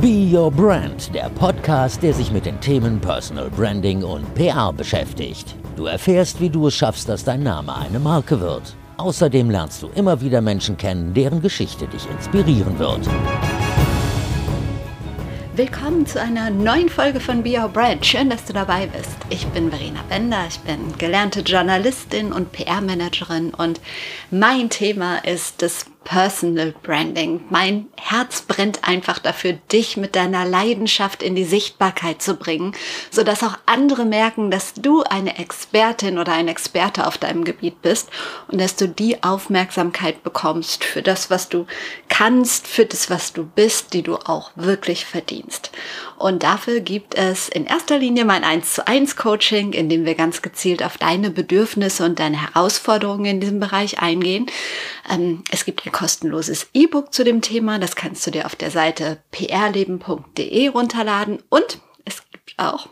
Be Your Brand, der Podcast, der sich mit den Themen Personal Branding und PR beschäftigt. Du erfährst, wie du es schaffst, dass dein Name eine Marke wird. Außerdem lernst du immer wieder Menschen kennen, deren Geschichte dich inspirieren wird. Willkommen zu einer neuen Folge von Be Your Brand. Schön, dass du dabei bist. Ich bin Verena Bender, ich bin gelernte Journalistin und PR-Managerin und mein Thema ist das Personal Branding. Mein Herz brennt einfach dafür, dich mit deiner Leidenschaft in die Sichtbarkeit zu bringen, sodass auch andere merken, dass du eine Expertin oder ein Experte auf deinem Gebiet bist und dass du die Aufmerksamkeit bekommst für das, was du kannst, für das, was du bist, die du auch wirklich verdienst. Und dafür gibt es in erster Linie mein 1 zu 1 Coaching, in dem wir ganz gezielt auf deine Bedürfnisse und deine Herausforderungen in diesem Bereich eingehen. Ähm, es gibt ein kostenloses E-Book zu dem Thema. Das kannst du dir auf der Seite prleben.de runterladen. Und es gibt auch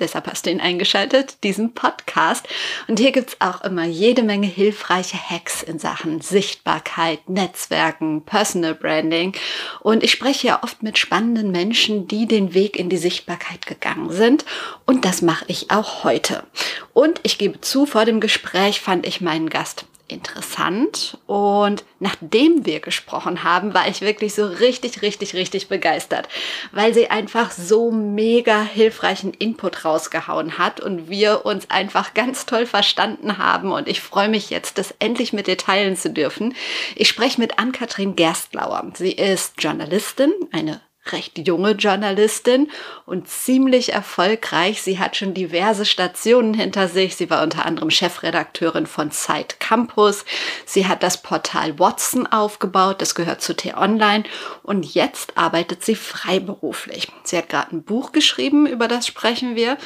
deshalb hast du ihn eingeschaltet, diesen Podcast. Und hier gibt's auch immer jede Menge hilfreiche Hacks in Sachen Sichtbarkeit, Netzwerken, Personal Branding. Und ich spreche ja oft mit spannenden Menschen, die den Weg in die Sichtbarkeit gegangen sind. Und das mache ich auch heute. Und ich gebe zu, vor dem Gespräch fand ich meinen Gast interessant. Und nachdem wir gesprochen haben, war ich wirklich so richtig, richtig, richtig begeistert, weil sie einfach so mega hilfreichen Input rausgehauen hat und wir uns einfach ganz toll verstanden haben. Und ich freue mich jetzt, das endlich mit dir teilen zu dürfen. Ich spreche mit Ann-Kathrin Gerstlauer. Sie ist Journalistin, eine recht junge Journalistin und ziemlich erfolgreich. Sie hat schon diverse Stationen hinter sich. Sie war unter anderem Chefredakteurin von Site Campus. Sie hat das Portal Watson aufgebaut. Das gehört zu T-Online. Und jetzt arbeitet sie freiberuflich. Sie hat gerade ein Buch geschrieben, über das sprechen wir.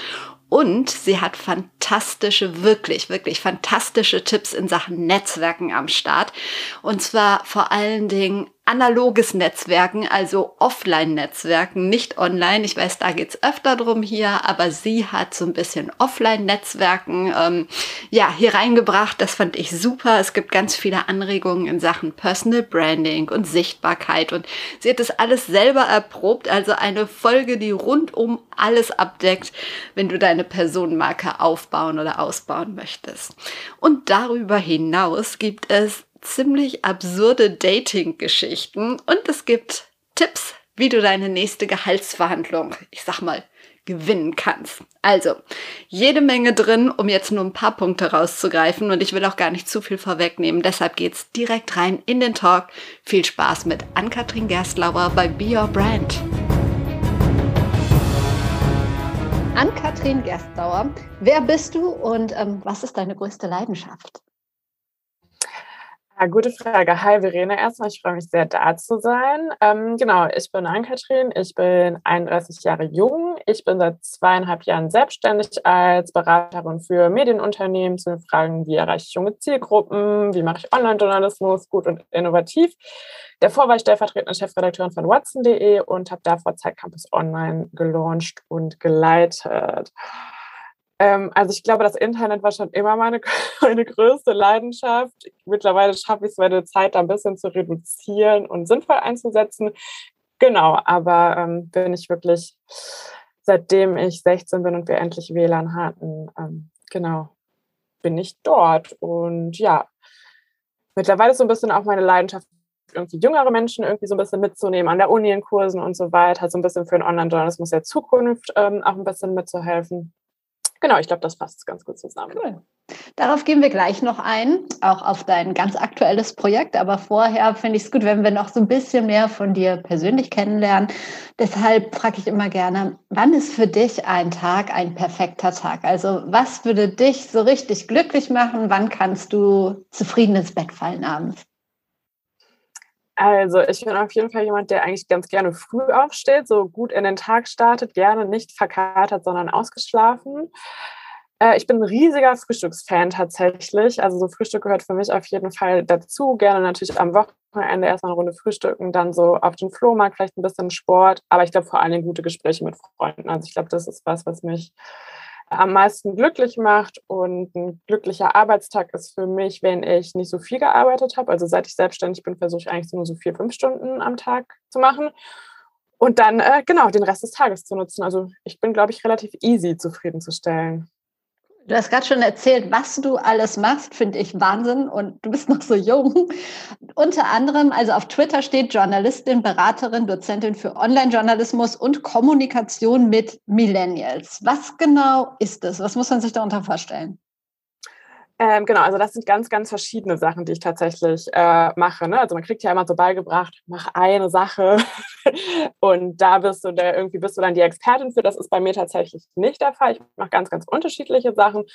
Und sie hat fantastische, wirklich, wirklich fantastische Tipps in Sachen Netzwerken am Start. Und zwar vor allen Dingen analoges Netzwerken, also Offline-Netzwerken, nicht online. Ich weiß, da geht's öfter drum hier, aber sie hat so ein bisschen Offline-Netzwerken ähm, ja, hier reingebracht. Das fand ich super. Es gibt ganz viele Anregungen in Sachen Personal Branding und Sichtbarkeit und sie hat das alles selber erprobt. Also eine Folge, die rundum alles abdeckt, wenn du deine Personenmarke aufbauen oder ausbauen möchtest. Und darüber hinaus gibt es ziemlich absurde Dating-Geschichten und es gibt Tipps, wie du deine nächste Gehaltsverhandlung, ich sag mal, gewinnen kannst. Also, jede Menge drin, um jetzt nur ein paar Punkte rauszugreifen und ich will auch gar nicht zu viel vorwegnehmen. Deshalb geht's direkt rein in den Talk. Viel Spaß mit Ann-Kathrin Gerstlauer bei Be Your Brand. Ann-Kathrin Gerstlauer, wer bist du und ähm, was ist deine größte Leidenschaft? Gute Frage. Hi Verena, erstmal, ich freue mich sehr, da zu sein. Ähm, genau, ich bin Ann-Kathrin, ich bin 31 Jahre jung. Ich bin seit zweieinhalb Jahren selbstständig als Beraterin für Medienunternehmen zu den Fragen, wie erreiche ich junge Zielgruppen, wie mache ich Online-Journalismus gut und innovativ. Davor war ich stellvertretende Chefredakteurin von Watson.de und habe davor Zeit Campus Online gelauncht und geleitet. Ähm, also ich glaube, das Internet war schon immer meine, meine größte Leidenschaft. Mittlerweile schaffe ich es, meine Zeit ein bisschen zu reduzieren und sinnvoll einzusetzen. Genau, aber ähm, bin ich wirklich, seitdem ich 16 bin und wir endlich WLAN hatten, ähm, genau, bin ich dort. Und ja, mittlerweile ist so ein bisschen auch meine Leidenschaft, irgendwie jüngere Menschen irgendwie so ein bisschen mitzunehmen an der Uni in Kursen und so weiter, so ein bisschen für den Online-Journalismus der Zukunft ähm, auch ein bisschen mitzuhelfen. Genau, ich glaube, das passt ganz gut zusammen. Cool. Darauf gehen wir gleich noch ein, auch auf dein ganz aktuelles Projekt. Aber vorher finde ich es gut, wenn wir noch so ein bisschen mehr von dir persönlich kennenlernen. Deshalb frage ich immer gerne, wann ist für dich ein Tag ein perfekter Tag? Also was würde dich so richtig glücklich machen? Wann kannst du zufrieden ins Bett fallen abends? Also ich bin auf jeden Fall jemand, der eigentlich ganz gerne früh aufsteht, so gut in den Tag startet, gerne nicht verkatert, sondern ausgeschlafen. Äh, ich bin ein riesiger Frühstücksfan tatsächlich. Also so Frühstück gehört für mich auf jeden Fall dazu. Gerne natürlich am Wochenende erstmal eine Runde frühstücken, dann so auf den Flohmarkt vielleicht ein bisschen Sport. Aber ich glaube vor allem gute Gespräche mit Freunden. Also ich glaube, das ist was, was mich am meisten glücklich macht. Und ein glücklicher Arbeitstag ist für mich, wenn ich nicht so viel gearbeitet habe. Also seit ich selbstständig bin, versuche ich eigentlich nur so vier, fünf Stunden am Tag zu machen. und dann, äh, genau, den Rest des Tages zu nutzen. Also ich bin, glaube ich, relativ easy zufriedenzustellen. Du hast gerade schon erzählt, was du alles machst, finde ich Wahnsinn und du bist noch so jung. Unter anderem, also auf Twitter steht Journalistin, Beraterin, Dozentin für Online-Journalismus und Kommunikation mit Millennials. Was genau ist das? Was muss man sich darunter vorstellen? Ähm, genau, also das sind ganz, ganz verschiedene Sachen, die ich tatsächlich äh, mache. Ne? Also man kriegt ja immer so beigebracht, mach eine Sache und da bist du der, irgendwie bist du dann die Expertin für. Das ist bei mir tatsächlich nicht der Fall. Ich mache ganz, ganz unterschiedliche Sachen.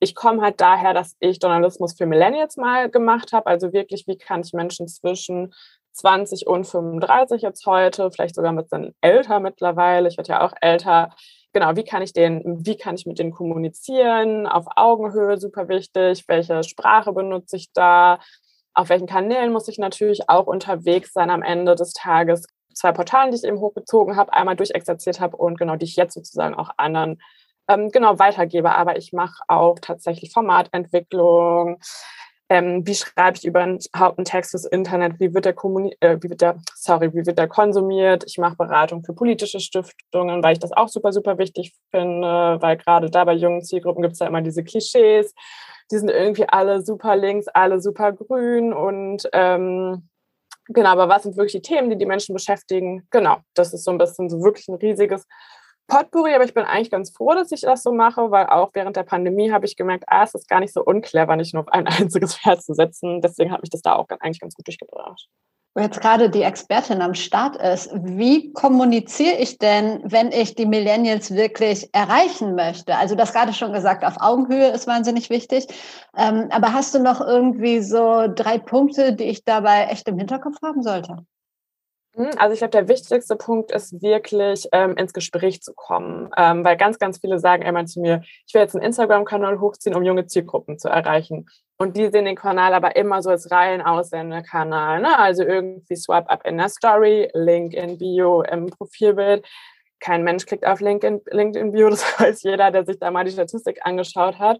Ich komme halt daher, dass ich Journalismus für Millennials mal gemacht habe. Also wirklich, wie kann ich Menschen zwischen 20 und 35 jetzt heute, vielleicht sogar ein bisschen älter mittlerweile, ich werde ja auch älter, genau, wie kann ich den, wie kann ich mit denen kommunizieren, auf Augenhöhe super wichtig, welche Sprache benutze ich da, auf welchen Kanälen muss ich natürlich auch unterwegs sein am Ende des Tages. Zwei Portalen, die ich eben hochgezogen habe, einmal durchexerziert habe und genau, die ich jetzt sozusagen auch anderen ähm, genau weitergebe. Aber ich mache auch tatsächlich Formatentwicklung, ähm, wie schreibe ich überhaupt einen Text fürs Internet, wie wird der kommuni äh, wie wird der, sorry, wie wird der konsumiert. Ich mache Beratung für politische Stiftungen, weil ich das auch super, super wichtig finde, weil gerade da bei jungen Zielgruppen gibt es ja immer diese Klischees, die sind irgendwie alle super links, alle super grün und ähm, genau, aber was sind wirklich die Themen, die die Menschen beschäftigen? Genau, das ist so ein bisschen so wirklich ein riesiges Potpourri, aber ich bin eigentlich ganz froh, dass ich das so mache, weil auch während der Pandemie habe ich gemerkt, ah, es ist gar nicht so unclever, nicht nur auf ein einziges Pferd zu setzen. Deswegen hat mich das da auch eigentlich ganz gut durchgebracht. Wo jetzt gerade die Expertin am Start ist, wie kommuniziere ich denn, wenn ich die Millennials wirklich erreichen möchte? Also das gerade schon gesagt, auf Augenhöhe ist wahnsinnig wichtig. Ähm, aber hast du noch irgendwie so drei Punkte, die ich dabei echt im Hinterkopf haben sollte? Hm, also ich glaube, der wichtigste Punkt ist wirklich, ähm, ins Gespräch zu kommen. Ähm, weil ganz, ganz viele sagen einmal zu mir, ich will jetzt einen Instagram-Kanal hochziehen, um junge Zielgruppen zu erreichen. Und die sehen den Kanal aber immer so als rein Aussenderkanal. Ne? Also irgendwie Swipe up in der Story, Link in Bio im Profilbild. Kein Mensch klickt auf Link in, LinkedIn Bio, das weiß jeder, der sich da mal die Statistik angeschaut hat.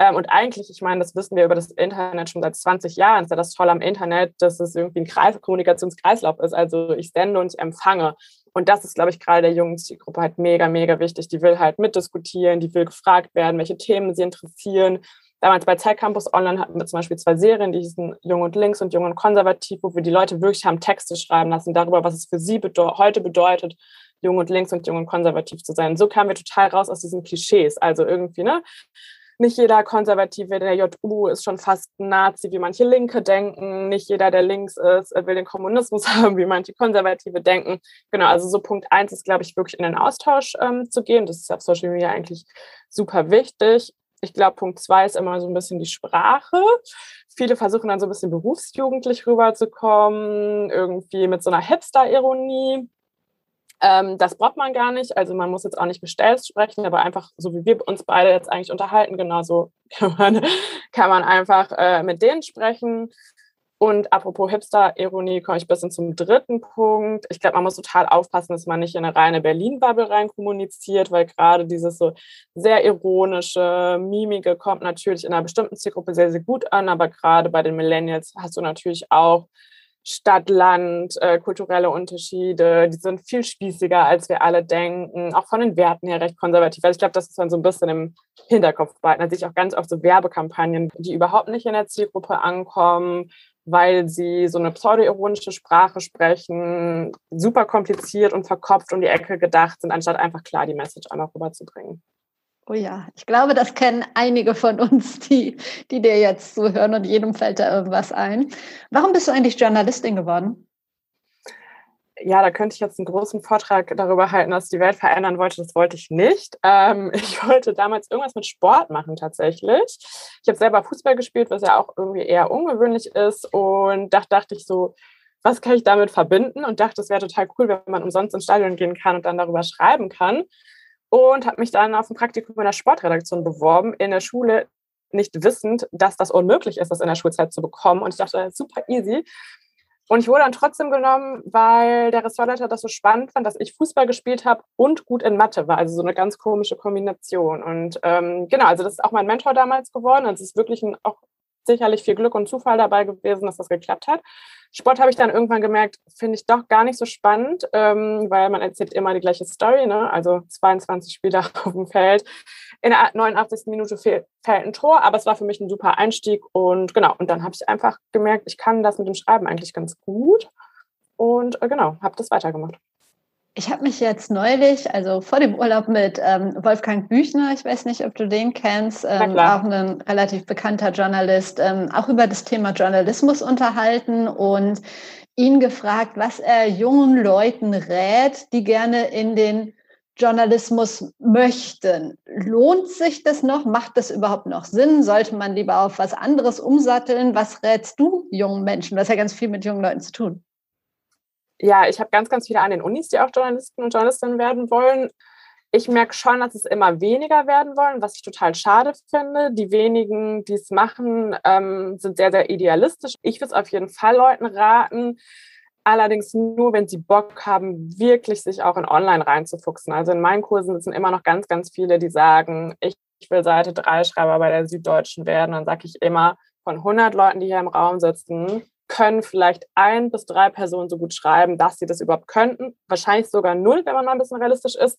Ähm, und eigentlich, ich meine, das wissen wir über das Internet schon seit 20 Jahren, ist ja das Tolle am Internet, dass es irgendwie ein Kreis, Kommunikationskreislauf ist. Also ich sende und ich empfange. Und das ist, glaube ich, gerade der jungen Zielgruppe halt mega, mega wichtig. Die will halt mitdiskutieren, die will gefragt werden, welche Themen sie interessieren. Damals bei Zeit Campus Online hatten wir zum Beispiel zwei Serien, die hießen Jung und Links und Jung und Konservativ, wo wir die Leute wirklich haben Texte schreiben lassen darüber, was es für sie bedeu heute bedeutet, Jung und Links und Jung und Konservativ zu sein. So kamen wir total raus aus diesen Klischees. Also irgendwie, ne? Nicht jeder Konservative der JU ist schon fast Nazi, wie manche Linke denken. Nicht jeder, der links ist, will den Kommunismus haben, wie manche Konservative denken. Genau, also so Punkt eins ist, glaube ich, wirklich in den Austausch ähm, zu gehen. Das ist auf Social Media eigentlich super wichtig. Ich glaube, Punkt zwei ist immer so ein bisschen die Sprache. Viele versuchen dann so ein bisschen berufsjugendlich rüberzukommen, irgendwie mit so einer Hipster-Ironie. Ähm, das braucht man gar nicht. Also man muss jetzt auch nicht gestellt sprechen, aber einfach so wie wir uns beide jetzt eigentlich unterhalten, genauso kann man, kann man einfach äh, mit denen sprechen. Und apropos Hipster-Ironie komme ich ein bisschen zum dritten Punkt. Ich glaube, man muss total aufpassen, dass man nicht in eine reine Berlin-Bubble rein kommuniziert, weil gerade dieses so sehr ironische Mimike kommt natürlich in einer bestimmten Zielgruppe sehr, sehr gut an. Aber gerade bei den Millennials hast du natürlich auch Stadt, Land, äh, kulturelle Unterschiede, die sind viel spießiger, als wir alle denken, auch von den Werten her recht konservativ. Also ich glaube, das ist dann so ein bisschen im Hinterkopf behalten. Da sehe ich auch ganz oft so Werbekampagnen, die überhaupt nicht in der Zielgruppe ankommen, weil sie so eine pseudo-ironische Sprache sprechen, super kompliziert und verkopft um die Ecke gedacht sind, anstatt einfach klar die Message noch rüberzubringen. Oh ja, ich glaube, das kennen einige von uns, die, die dir jetzt zuhören und jedem fällt da irgendwas ein. Warum bist du eigentlich Journalistin geworden? Ja, da könnte ich jetzt einen großen Vortrag darüber halten, dass die Welt verändern wollte. Das wollte ich nicht. Ähm, ich wollte damals irgendwas mit Sport machen tatsächlich. Ich habe selber Fußball gespielt, was ja auch irgendwie eher ungewöhnlich ist. Und da dachte ich so, was kann ich damit verbinden? Und dachte, es wäre total cool, wenn man umsonst ins Stadion gehen kann und dann darüber schreiben kann und habe mich dann auf ein Praktikum in der Sportredaktion beworben, in der Schule, nicht wissend, dass das unmöglich ist, das in der Schulzeit zu bekommen. Und ich dachte, das super easy. Und ich wurde dann trotzdem genommen, weil der Ressortleiter das so spannend fand, dass ich Fußball gespielt habe und gut in Mathe war. Also so eine ganz komische Kombination. Und ähm, genau, also das ist auch mein Mentor damals geworden. Also es ist wirklich ein auch sicherlich viel Glück und Zufall dabei gewesen, dass das geklappt hat. Sport habe ich dann irgendwann gemerkt, finde ich doch gar nicht so spannend, ähm, weil man erzählt immer die gleiche Story. Ne? Also 22 Spieler auf dem Feld. In der 89. Minute fällt ein Tor, aber es war für mich ein super Einstieg. Und genau, und dann habe ich einfach gemerkt, ich kann das mit dem Schreiben eigentlich ganz gut. Und äh, genau, habe das weitergemacht. Ich habe mich jetzt neulich, also vor dem Urlaub mit ähm, Wolfgang Büchner, ich weiß nicht, ob du den kennst, ähm, auch ein relativ bekannter Journalist, ähm, auch über das Thema Journalismus unterhalten und ihn gefragt, was er jungen Leuten rät, die gerne in den Journalismus möchten. Lohnt sich das noch? Macht das überhaupt noch Sinn? Sollte man lieber auf was anderes umsatteln? Was rätst du jungen Menschen? Das hat ja ganz viel mit jungen Leuten zu tun ja, ich habe ganz, ganz viele an den Unis, die auch Journalisten und Journalistinnen werden wollen. Ich merke schon, dass es immer weniger werden wollen, was ich total schade finde. Die wenigen, die es machen, ähm, sind sehr, sehr idealistisch. Ich würde es auf jeden Fall Leuten raten, allerdings nur, wenn sie Bock haben, wirklich sich auch in Online reinzufuchsen. Also in meinen Kursen sind immer noch ganz, ganz viele, die sagen, ich will Seite 3 Schreiber bei der Süddeutschen werden. Dann sage ich immer, von 100 Leuten, die hier im Raum sitzen, können vielleicht ein bis drei Personen so gut schreiben, dass sie das überhaupt könnten. Wahrscheinlich sogar null, wenn man mal ein bisschen realistisch ist.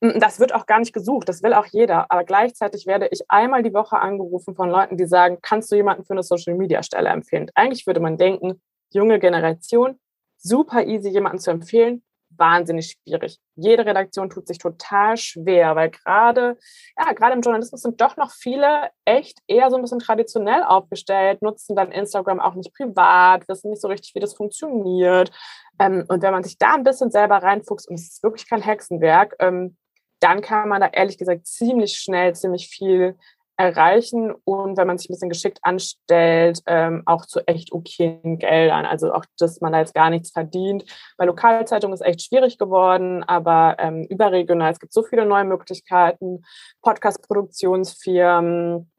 Mm, das wird auch gar nicht gesucht, das will auch jeder. Aber gleichzeitig werde ich einmal die Woche angerufen von Leuten, die sagen, kannst du jemanden für eine Social-Media-Stelle empfehlen? Eigentlich würde man denken, junge Generation, super easy, jemanden zu empfehlen wahnsinnig schwierig. Jede Redaktion tut sich total schwer, weil gerade, ja, gerade im Journalismus sind doch noch viele echt eher so ein bisschen traditionell aufgestellt, nutzen dann Instagram auch nicht privat, wissen nicht so richtig, wie das funktioniert. Ähm, und wenn man sich da ein bisschen selber reinfuchst, und es ist wirklich kein Hexenwerk, ähm, dann kann man da ehrlich gesagt ziemlich schnell ziemlich viel erreichen und wenn man sich ein bisschen geschickt anstellt, ähm, auch zu echt okayen Geldern. Also auch, dass man da jetzt gar nichts verdient. Bei Lokalzeitungen ist echt schwierig geworden, aber ähm, überregional, es gibt so viele neue Möglichkeiten, Podcast-Produktionsfirmen,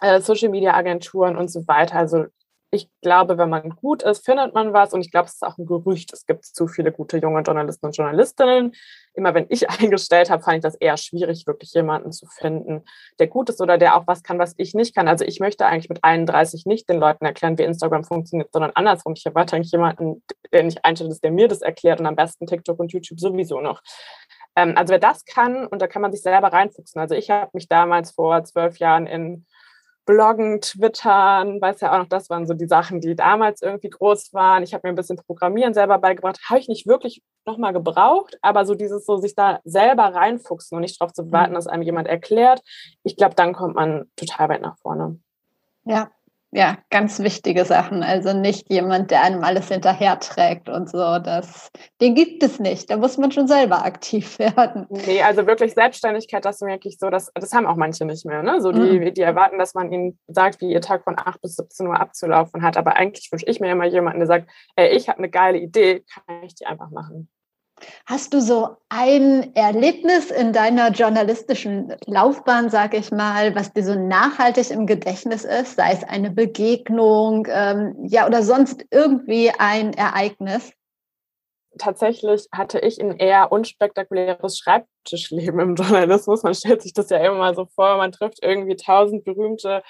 äh, Social-Media-Agenturen und so weiter. Also ich glaube, wenn man gut ist, findet man was. Und ich glaube, es ist auch ein Gerücht. Es gibt zu viele gute junge Journalisten und Journalistinnen. Immer wenn ich eingestellt habe, fand ich das eher schwierig, wirklich jemanden zu finden, der gut ist oder der auch was kann, was ich nicht kann. Also ich möchte eigentlich mit 31 nicht den Leuten erklären, wie Instagram funktioniert, sondern andersrum. Ich erwarte eigentlich jemanden, der nicht einstellt der mir das erklärt und am besten TikTok und YouTube sowieso noch. Ähm, also wer das kann, und da kann man sich selber reinfuchsen. Also ich habe mich damals vor zwölf Jahren in Bloggen, Twittern, weiß ja auch noch, das waren so die Sachen, die damals irgendwie groß waren. Ich habe mir ein bisschen Programmieren selber beigebracht. Habe ich nicht wirklich nochmal gebraucht, aber so dieses so sich da selber reinfuchsen und nicht darauf zu warten, mhm. dass einem jemand erklärt. Ich glaube, dann kommt man total weit nach vorne. Ja, ja, ganz wichtige Sachen. Also nicht jemand, der einem alles hinterherträgt und so. Das, den gibt es nicht. Da muss man schon selber aktiv werden. Nee, also wirklich Selbstständigkeit, das merke ich so, dass, das haben auch manche nicht mehr. Ne? So die, mhm. die erwarten, dass man ihnen sagt, wie ihr Tag von 8 bis 17 Uhr abzulaufen hat. Aber eigentlich wünsche ich mir immer jemanden, der sagt, ey, ich habe eine geile Idee, kann ich die einfach machen. Hast du so ein Erlebnis in deiner journalistischen Laufbahn, sag ich mal, was dir so nachhaltig im Gedächtnis ist, sei es eine Begegnung, ähm, ja, oder sonst irgendwie ein Ereignis? Tatsächlich hatte ich ein eher unspektakuläres Schreibtischleben im Journalismus. Man stellt sich das ja immer mal so vor, man trifft irgendwie tausend berühmte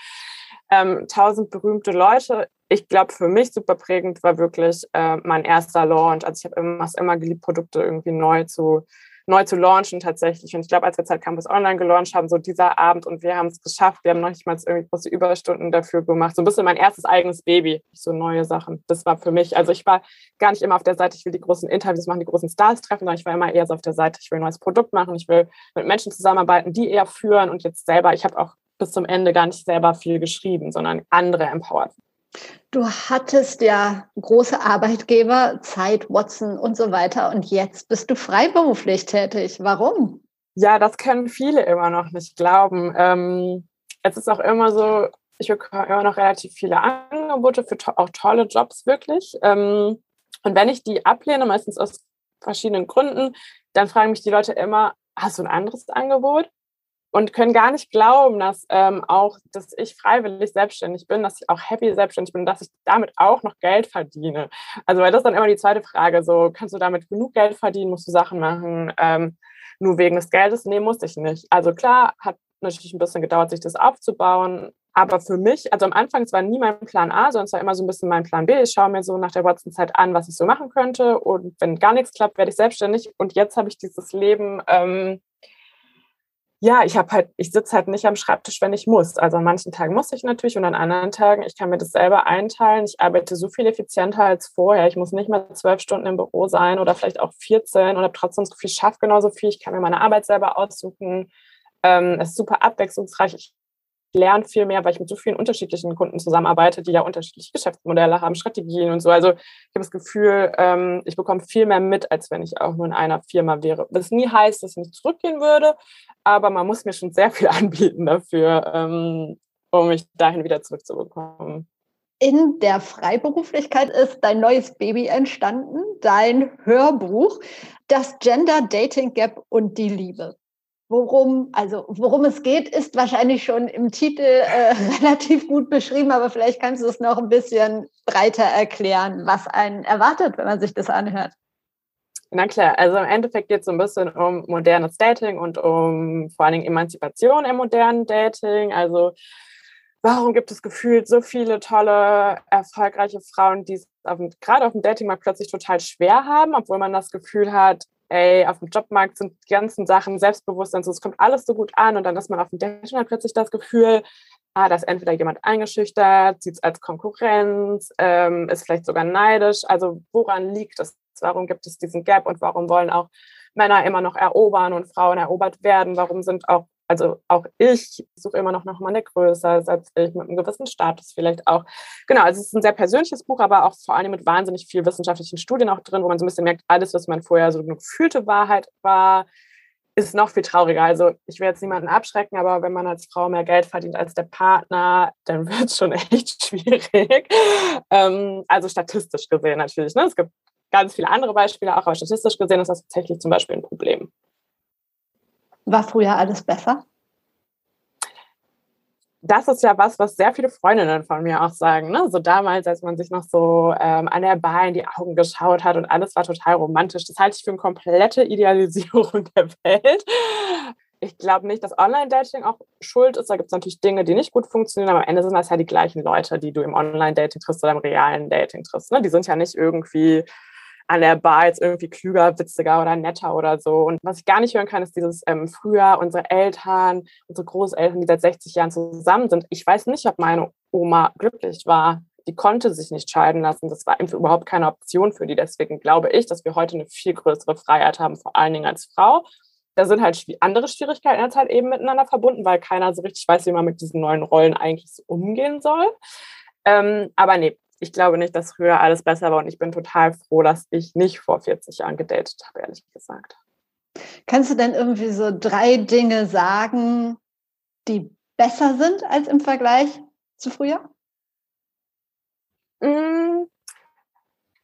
ähm, tausend berühmte Leute. Ich glaube, für mich super prägend war wirklich äh, mein erster Launch. Also ich habe immer, immer geliebt, Produkte irgendwie neu zu, neu zu launchen tatsächlich. Und ich glaube, als wir Zeit Campus Online gelauncht haben, so dieser Abend und wir haben es geschafft, wir haben noch nicht mal irgendwie große Überstunden dafür gemacht. So ein bisschen mein erstes eigenes Baby, so neue Sachen. Das war für mich, also ich war gar nicht immer auf der Seite, ich will die großen Interviews machen, die großen Stars treffen, sondern ich war immer eher so auf der Seite, ich will ein neues Produkt machen, ich will mit Menschen zusammenarbeiten, die eher führen und jetzt selber, ich habe auch bis zum Ende gar nicht selber viel geschrieben, sondern andere empowert. Du hattest ja große Arbeitgeber, Zeit, Watson und so weiter und jetzt bist du freiberuflich tätig. Warum? Ja, das können viele immer noch nicht glauben. Ähm, es ist auch immer so, ich bekomme immer noch relativ viele Angebote für to auch tolle Jobs wirklich. Ähm, und wenn ich die ablehne, meistens aus verschiedenen Gründen, dann fragen mich die Leute immer, hast du ein anderes Angebot? Und können gar nicht glauben, dass ähm, auch, dass ich freiwillig selbstständig bin, dass ich auch happy selbstständig bin, dass ich damit auch noch Geld verdiene. Also weil das dann immer die zweite Frage, so kannst du damit genug Geld verdienen, musst du Sachen machen, ähm, nur wegen des Geldes? Nee, musste ich nicht. Also klar, hat natürlich ein bisschen gedauert, sich das aufzubauen, Aber für mich, also am Anfang, es war nie mein Plan A, sondern es war immer so ein bisschen mein Plan B. Ich schaue mir so nach der Watson-Zeit an, was ich so machen könnte. Und wenn gar nichts klappt, werde ich selbstständig. Und jetzt habe ich dieses Leben, ähm, ja, ich habe halt, ich sitze halt nicht am Schreibtisch, wenn ich muss. Also an manchen Tagen muss ich natürlich und an anderen Tagen, ich kann mir das selber einteilen. Ich arbeite so viel effizienter als vorher. Ich muss nicht mehr zwölf Stunden im Büro sein oder vielleicht auch 14 und habe trotzdem so viel, schaffe genauso viel. Ich kann mir meine Arbeit selber aussuchen. Ähm, es ist super abwechslungsreich. Ich lerne viel mehr, weil ich mit so vielen unterschiedlichen Kunden zusammenarbeite, die ja unterschiedliche Geschäftsmodelle haben, Strategien und so. Also ich habe das Gefühl, ähm, ich bekomme viel mehr mit, als wenn ich auch nur in einer Firma wäre. Was nie heißt, dass ich nicht zurückgehen würde, aber man muss mir schon sehr viel anbieten dafür, ähm, um mich dahin wieder zurückzubekommen. In der Freiberuflichkeit ist dein neues Baby entstanden, dein Hörbuch, das Gender Dating Gap und die Liebe worum, also worum es geht, ist wahrscheinlich schon im Titel äh, relativ gut beschrieben, aber vielleicht kannst du es noch ein bisschen breiter erklären, was einen erwartet, wenn man sich das anhört. Na klar, also im Endeffekt geht es so ein bisschen um modernes Dating und um vor allen Dingen Emanzipation im modernen Dating. Also warum gibt es gefühlt so viele tolle, erfolgreiche Frauen, die es auf, gerade auf dem Datingmarkt plötzlich total schwer haben, obwohl man das Gefühl hat, ey, auf dem Jobmarkt sind die ganzen Sachen, Selbstbewusstsein, so, es kommt alles so gut an und dann ist man auf dem Dating hat plötzlich das Gefühl, ah, da ist entweder jemand eingeschüchtert, sieht es als Konkurrenz, ähm, ist vielleicht sogar neidisch. Also woran liegt es? Warum gibt es diesen Gap und warum wollen auch Männer immer noch erobern und Frauen erobert werden? Warum sind auch also auch ich suche immer noch nach mal eine Größe als ich mit einem gewissen Status vielleicht auch. Genau, also es ist ein sehr persönliches Buch, aber auch vor allem mit wahnsinnig viel wissenschaftlichen Studien auch drin, wo man so ein bisschen merkt, alles, was man vorher so eine gefühlte Wahrheit war, ist noch viel trauriger. Also ich will jetzt niemanden abschrecken, aber wenn man als Frau mehr Geld verdient als der Partner, dann wird es schon echt schwierig. Ähm, also statistisch gesehen natürlich. Ne? Es gibt ganz viele andere Beispiele auch, aber statistisch gesehen ist das tatsächlich zum Beispiel ein Problem. War früher alles besser? das ist ja was, was sehr viele Freundinnen von mir auch sagen. Ne? So damals, als man sich noch so ähm, an der Bar in die Augen geschaut hat und alles war total romantisch. Das halte ich für eine komplette Idealisierung der Welt. Ich glaube nicht, dass Online-Dating auch schuld ist. Da gibt es natürlich Dinge, die nicht gut funktionieren, aber am Ende sind das ja die gleichen Leute, die du im Online-Dating triffst oder im realen Dating triffst. Ne? Die sind ja nicht irgendwie an der Bar jetzt irgendwie klüger, witziger oder netter oder so. Und was ich gar nicht hören kann, ist dieses ähm, früher unsere Eltern, unsere Großeltern, die seit 60 Jahren zusammen sind. Ich weiß nicht, ob meine Oma glücklich war. Die konnte sich nicht scheiden lassen. Das war überhaupt keine Option für die. Deswegen glaube ich, dass wir heute eine viel größere Freiheit haben, vor allen Dingen als Frau. Da sind halt andere Schwierigkeiten jetzt halt eben miteinander verbunden, weil keiner so richtig weiß, wie man mit diesen neuen Rollen eigentlich so umgehen soll. Ähm, aber nee, ich glaube nicht, dass früher alles besser war und ich bin total froh, dass ich nicht vor 40 Jahren gedatet habe, ehrlich gesagt. Kannst du denn irgendwie so drei Dinge sagen, die besser sind als im Vergleich zu früher? Mm,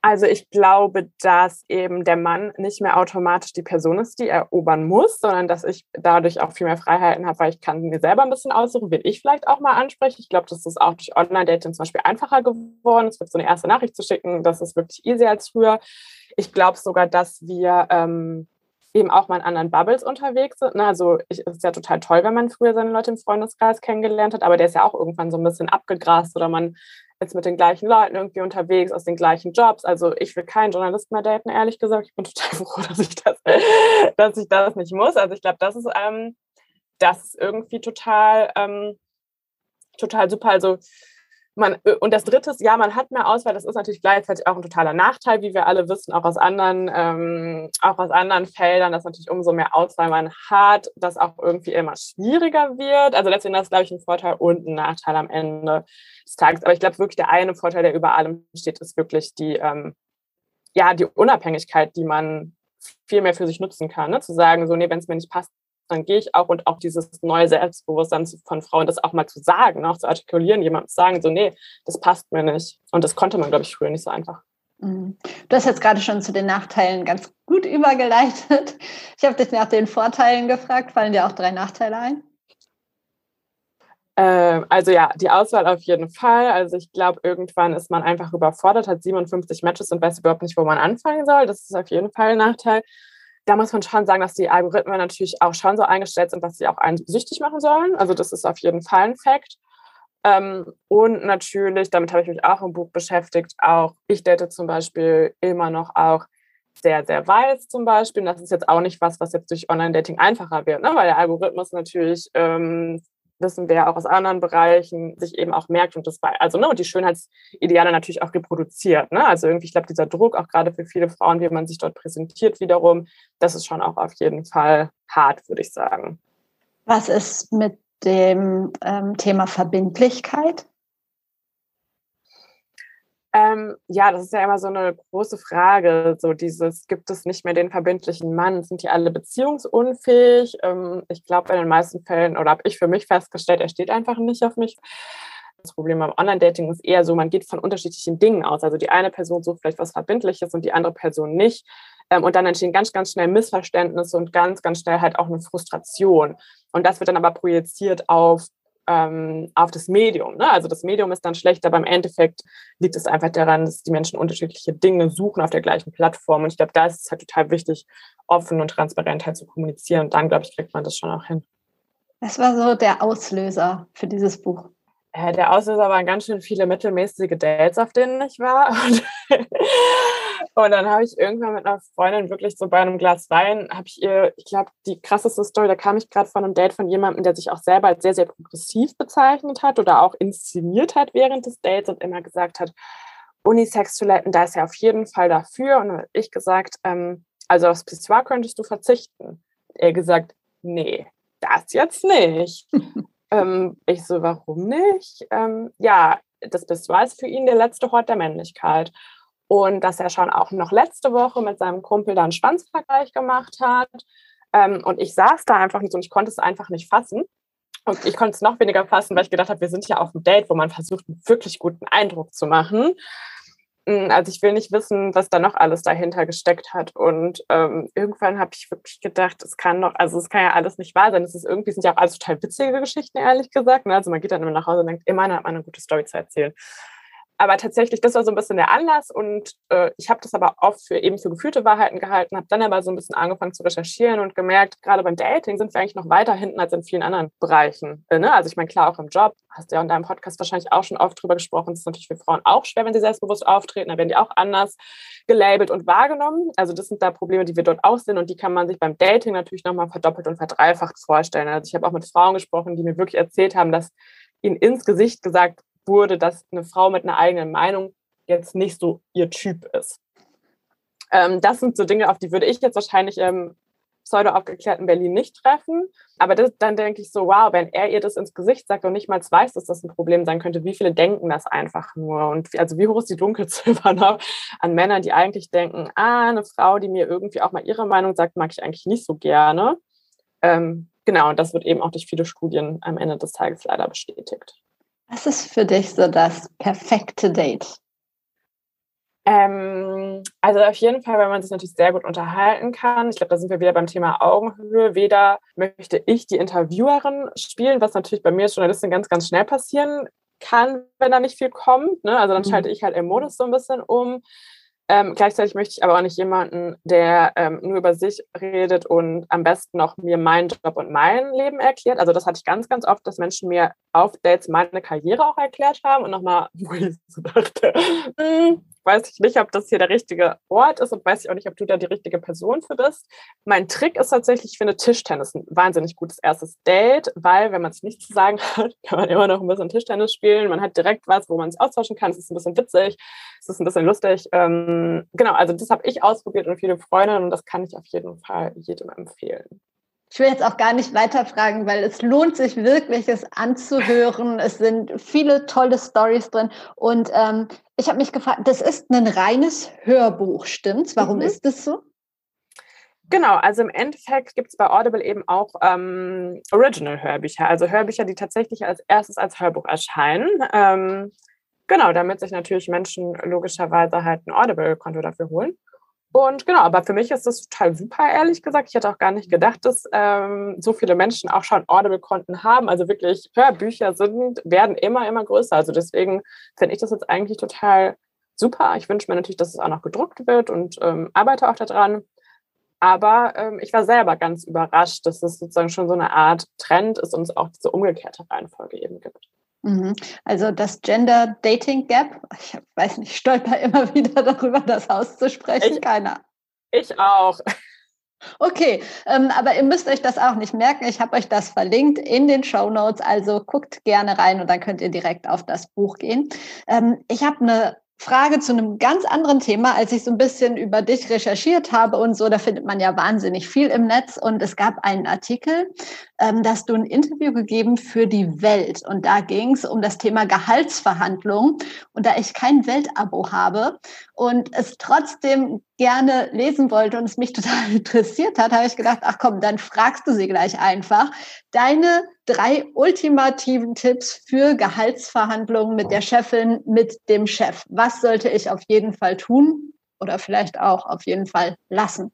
also ich glaube, dass eben der Mann nicht mehr automatisch die Person ist, die erobern muss, sondern dass ich dadurch auch viel mehr Freiheiten habe, weil ich kann mir selber ein bisschen aussuchen, wen ich vielleicht auch mal anspreche. Ich glaube, das ist auch durch Online-Dating zum Beispiel einfacher geworden. Es wird so eine erste Nachricht zu schicken, das ist wirklich easier als früher. Ich glaube sogar, dass wir ähm, eben auch mal in anderen Bubbles unterwegs sind. Ne? Also ich, es ist ja total toll, wenn man früher seine Leute im Freundeskreis kennengelernt hat, aber der ist ja auch irgendwann so ein bisschen abgegrast oder man jetzt mit den gleichen Leuten irgendwie unterwegs, aus den gleichen Jobs. Also ich will keinen Journalist mehr daten, ehrlich gesagt. Ich bin total froh, dass ich das, dass ich das nicht muss. Also ich glaube, das ist, ähm, das ist irgendwie total, ähm, total super. Also man, äh, und das dritte ist, ja, man hat mehr Auswahl. Das ist natürlich gleichzeitig auch ein totaler Nachteil, wie wir alle wissen, auch aus anderen, ähm, auch aus anderen Feldern, dass natürlich umso mehr Auswahl man hat, das auch irgendwie immer schwieriger wird. Also deswegen ist, glaube ich, ein Vorteil und ein Nachteil am Ende des Tages. Aber ich glaube wirklich, der eine Vorteil, der über allem steht, ist wirklich die, ähm, ja, die Unabhängigkeit, die man viel mehr für sich nutzen kann. Ne? Zu sagen, so, nee, wenn es mir nicht passt, dann gehe ich auch und auch dieses neue Selbstbewusstsein von Frauen, das auch mal zu sagen, auch zu artikulieren, jemandem zu sagen, so, nee, das passt mir nicht. Und das konnte man, glaube ich, früher nicht so einfach. Mhm. Du hast jetzt gerade schon zu den Nachteilen ganz gut übergeleitet. Ich habe dich nach den Vorteilen gefragt. Fallen dir auch drei Nachteile ein? Ähm, also ja, die Auswahl auf jeden Fall. Also ich glaube, irgendwann ist man einfach überfordert, hat 57 Matches und weiß überhaupt nicht, wo man anfangen soll. Das ist auf jeden Fall ein Nachteil da muss man schon sagen, dass die Algorithmen natürlich auch schon so eingestellt sind, dass sie auch einen süchtig machen sollen. Also das ist auf jeden Fall ein Fakt. Ähm, und natürlich, damit habe ich mich auch im Buch beschäftigt, auch ich date zum Beispiel immer noch auch sehr, sehr weiß zum Beispiel. Und das ist jetzt auch nicht was, was jetzt durch Online-Dating einfacher wird, ne? weil der Algorithmus natürlich, ähm, wissen wir auch aus anderen Bereichen, sich eben auch merkt und das also ne, und die Schönheitsideale natürlich auch reproduziert. Ne? Also irgendwie, ich glaube, dieser Druck, auch gerade für viele Frauen, wie man sich dort präsentiert wiederum, das ist schon auch auf jeden Fall hart, würde ich sagen. Was ist mit dem ähm, Thema Verbindlichkeit? Ähm, ja, das ist ja immer so eine große Frage. So dieses, gibt es nicht mehr den verbindlichen Mann? Sind die alle beziehungsunfähig? Ähm, ich glaube, in den meisten Fällen, oder habe ich für mich festgestellt, er steht einfach nicht auf mich. Das Problem beim Online-Dating ist eher so, man geht von unterschiedlichen Dingen aus. Also die eine Person sucht vielleicht was Verbindliches und die andere Person nicht. Ähm, und dann entstehen ganz, ganz schnell Missverständnisse und ganz, ganz schnell halt auch eine Frustration. Und das wird dann aber projiziert auf ähm, auf das Medium. Ne? Also das Medium ist dann schlecht, aber im Endeffekt liegt es einfach daran, dass die Menschen unterschiedliche Dinge suchen auf der gleichen Plattform. Und ich glaube, da ist es halt total wichtig, offen und transparent halt zu kommunizieren. Und dann, glaube ich, kriegt man das schon auch hin. Was war so der Auslöser für dieses Buch? Äh, der Auslöser waren ganz schön viele mittelmäßige Dates, auf denen ich war. Und, und dann habe ich irgendwann mit einer Freundin wirklich so bei einem Glas Wein, habe ich ihr, ich glaube, die krasseste Story, da kam ich gerade von einem Date von jemandem, der sich auch selber als sehr, sehr progressiv bezeichnet hat oder auch inszeniert hat während des Dates und immer gesagt hat, Unisex-Toiletten, da ist er auf jeden Fall dafür. Und dann habe ich gesagt, ähm, also aufs Pissoir könntest du verzichten. Er gesagt, nee, das jetzt nicht. Ähm, ich so, warum nicht? Ähm, ja, das Pissoir ist für ihn der letzte Hort der Männlichkeit. Und dass er schon auch noch letzte Woche mit seinem Kumpel da einen Schwanzvergleich gemacht hat. Ähm, und ich saß da einfach nicht und ich konnte es einfach nicht fassen. Und ich konnte es noch weniger fassen, weil ich gedacht habe, wir sind ja auf einem Date, wo man versucht, einen wirklich guten Eindruck zu machen. Hm, also ich will nicht wissen, was da noch alles dahinter gesteckt hat. Und ähm, irgendwann habe ich wirklich gedacht, es kann noch, also es kann ja alles nicht wahr sein. Es ist irgendwie, sind ja auch alles total witzige Geschichten, ehrlich gesagt. Ne? Also man geht dann immer nach Hause und denkt, immerhin hat man eine gute Story zu erzählen aber tatsächlich, das war so ein bisschen der Anlass und äh, ich habe das aber oft für eben für gefühlte Wahrheiten gehalten, habe dann aber so ein bisschen angefangen zu recherchieren und gemerkt, gerade beim Dating sind wir eigentlich noch weiter hinten als in vielen anderen Bereichen. Äh, ne? Also ich meine, klar, auch im Job, hast du ja in deinem Podcast wahrscheinlich auch schon oft drüber gesprochen, es ist natürlich für Frauen auch schwer, wenn sie selbstbewusst auftreten, da werden die auch anders gelabelt und wahrgenommen. Also das sind da Probleme, die wir dort auch sehen und die kann man sich beim Dating natürlich nochmal verdoppelt und verdreifacht vorstellen. Also ich habe auch mit Frauen gesprochen, die mir wirklich erzählt haben, dass ihnen ins Gesicht gesagt wurde, dass eine Frau mit einer eigenen Meinung jetzt nicht so ihr Typ ist. Ähm, das sind so Dinge, auf die würde ich jetzt wahrscheinlich im pseudo aufgeklärten Berlin nicht treffen. Aber das, dann denke ich so, wow, wenn er ihr das ins Gesicht sagt und nicht mal weiß, dass das ein Problem sein könnte, wie viele denken das einfach nur? Und also wie hoch ist die Dunkelziffer noch an Männern, die eigentlich denken, ah, eine Frau, die mir irgendwie auch mal ihre Meinung sagt, mag ich eigentlich nicht so gerne. Ähm, genau, und das wird eben auch durch viele Studien am Ende des Tages leider bestätigt. Was ist für dich so das perfekte Date? Ähm, also auf jeden Fall, weil man sich natürlich sehr gut unterhalten kann. Ich glaube, da sind wir wieder beim Thema Augenhöhe. Weder möchte ich die Interviewerin spielen, was natürlich bei mir als Journalistin ganz, ganz schnell passieren kann, wenn da nicht viel kommt. Ne? Also dann mhm. schalte ich halt im Modus so ein bisschen um. Ähm, gleichzeitig möchte ich aber auch nicht jemanden, der ähm, nur über sich redet und am besten noch mir meinen Job und mein Leben erklärt. Also das hatte ich ganz, ganz oft, dass Menschen mir auf Dates meine Karriere auch erklärt haben und nochmal, wo ich so dachte, hm, weiß ich nicht, ob das hier der richtige Ort ist und weiß ich auch nicht, ob du da die richtige Person für bist. Mein Trick ist tatsächlich, ich finde Tischtennis ein wahnsinnig gutes erstes Date, weil wenn man es nicht zu sagen hat, kann man immer noch ein bisschen Tischtennis spielen. Man hat direkt was, wo man sich austauschen kann. Es ist ein bisschen witzig, es ist ein bisschen lustig. Ähm, genau, also das habe ich ausprobiert und viele Freundinnen und das kann ich auf jeden Fall jedem empfehlen. Ich will jetzt auch gar nicht weiterfragen, weil es lohnt sich wirklich, es anzuhören. Es sind viele tolle Stories drin. Und ähm, ich habe mich gefragt, das ist ein reines Hörbuch, stimmt's? Warum mhm. ist das so? Genau, also im Endeffekt gibt es bei Audible eben auch ähm, Original-Hörbücher, also Hörbücher, die tatsächlich als erstes als Hörbuch erscheinen. Ähm, genau, damit sich natürlich Menschen logischerweise halt ein Audible-Konto dafür holen. Und genau, aber für mich ist das total super, ehrlich gesagt. Ich hätte auch gar nicht gedacht, dass ähm, so viele Menschen auch schon Audible-Konten haben. Also wirklich, Hörbücher sind, werden immer, immer größer. Also deswegen finde ich das jetzt eigentlich total super. Ich wünsche mir natürlich, dass es auch noch gedruckt wird und ähm, arbeite auch daran. Aber ähm, ich war selber ganz überrascht, dass es sozusagen schon so eine Art Trend ist und es auch diese umgekehrte Reihenfolge eben gibt. Mhm. Also das Gender Dating Gap, ich weiß nicht, stolper immer wieder darüber, das auszusprechen. Ich, Keiner. Ich auch. Okay, ähm, aber ihr müsst euch das auch nicht merken. Ich habe euch das verlinkt in den Show Notes. Also guckt gerne rein und dann könnt ihr direkt auf das Buch gehen. Ähm, ich habe eine Frage zu einem ganz anderen Thema, als ich so ein bisschen über dich recherchiert habe und so. Da findet man ja wahnsinnig viel im Netz. Und es gab einen Artikel, ähm, dass du ein Interview gegeben für die Welt. Und da ging es um das Thema Gehaltsverhandlungen. Und da ich kein Weltabo habe und es trotzdem gerne lesen wollte und es mich total interessiert hat, habe ich gedacht, ach komm, dann fragst du sie gleich einfach. Deine drei ultimativen Tipps für Gehaltsverhandlungen mit der Chefin, mit dem Chef. Was sollte ich auf jeden Fall tun oder vielleicht auch auf jeden Fall lassen?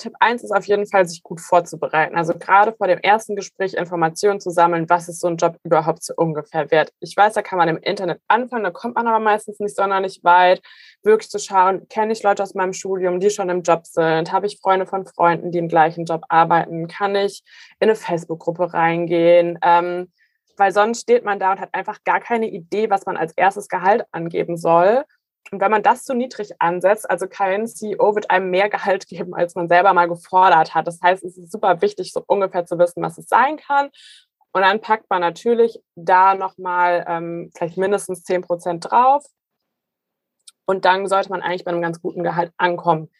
Tipp 1 ist auf jeden Fall, sich gut vorzubereiten. Also gerade vor dem ersten Gespräch Informationen zu sammeln, was ist so ein Job überhaupt so ungefähr wert. Ich weiß, da kann man im Internet anfangen, da kommt man aber meistens nicht sonderlich weit. Wirklich zu schauen, kenne ich Leute aus meinem Studium, die schon im Job sind? Habe ich Freunde von Freunden, die im gleichen Job arbeiten? Kann ich in eine Facebook-Gruppe reingehen? Ähm, weil sonst steht man da und hat einfach gar keine Idee, was man als erstes Gehalt angeben soll. Und wenn man das zu niedrig ansetzt, also kein CEO wird einem mehr Gehalt geben, als man selber mal gefordert hat. Das heißt, es ist super wichtig, so ungefähr zu wissen, was es sein kann. Und dann packt man natürlich da nochmal ähm, vielleicht mindestens 10 Prozent drauf. Und dann sollte man eigentlich bei einem ganz guten Gehalt ankommen.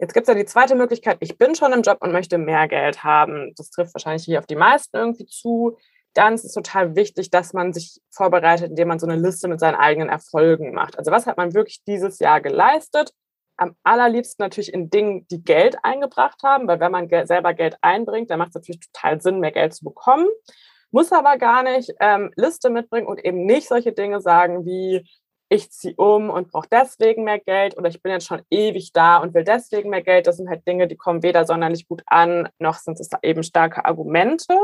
Jetzt gibt es ja die zweite Möglichkeit, ich bin schon im Job und möchte mehr Geld haben. Das trifft wahrscheinlich hier auf die meisten irgendwie zu dann ist es total wichtig, dass man sich vorbereitet, indem man so eine Liste mit seinen eigenen Erfolgen macht. Also was hat man wirklich dieses Jahr geleistet? Am allerliebsten natürlich in Dingen, die Geld eingebracht haben, weil wenn man selber Geld einbringt, dann macht es natürlich total Sinn, mehr Geld zu bekommen. Muss aber gar nicht ähm, Liste mitbringen und eben nicht solche Dinge sagen wie, ich ziehe um und brauche deswegen mehr Geld oder ich bin jetzt schon ewig da und will deswegen mehr Geld. Das sind halt Dinge, die kommen weder sonderlich gut an, noch sind es eben starke Argumente.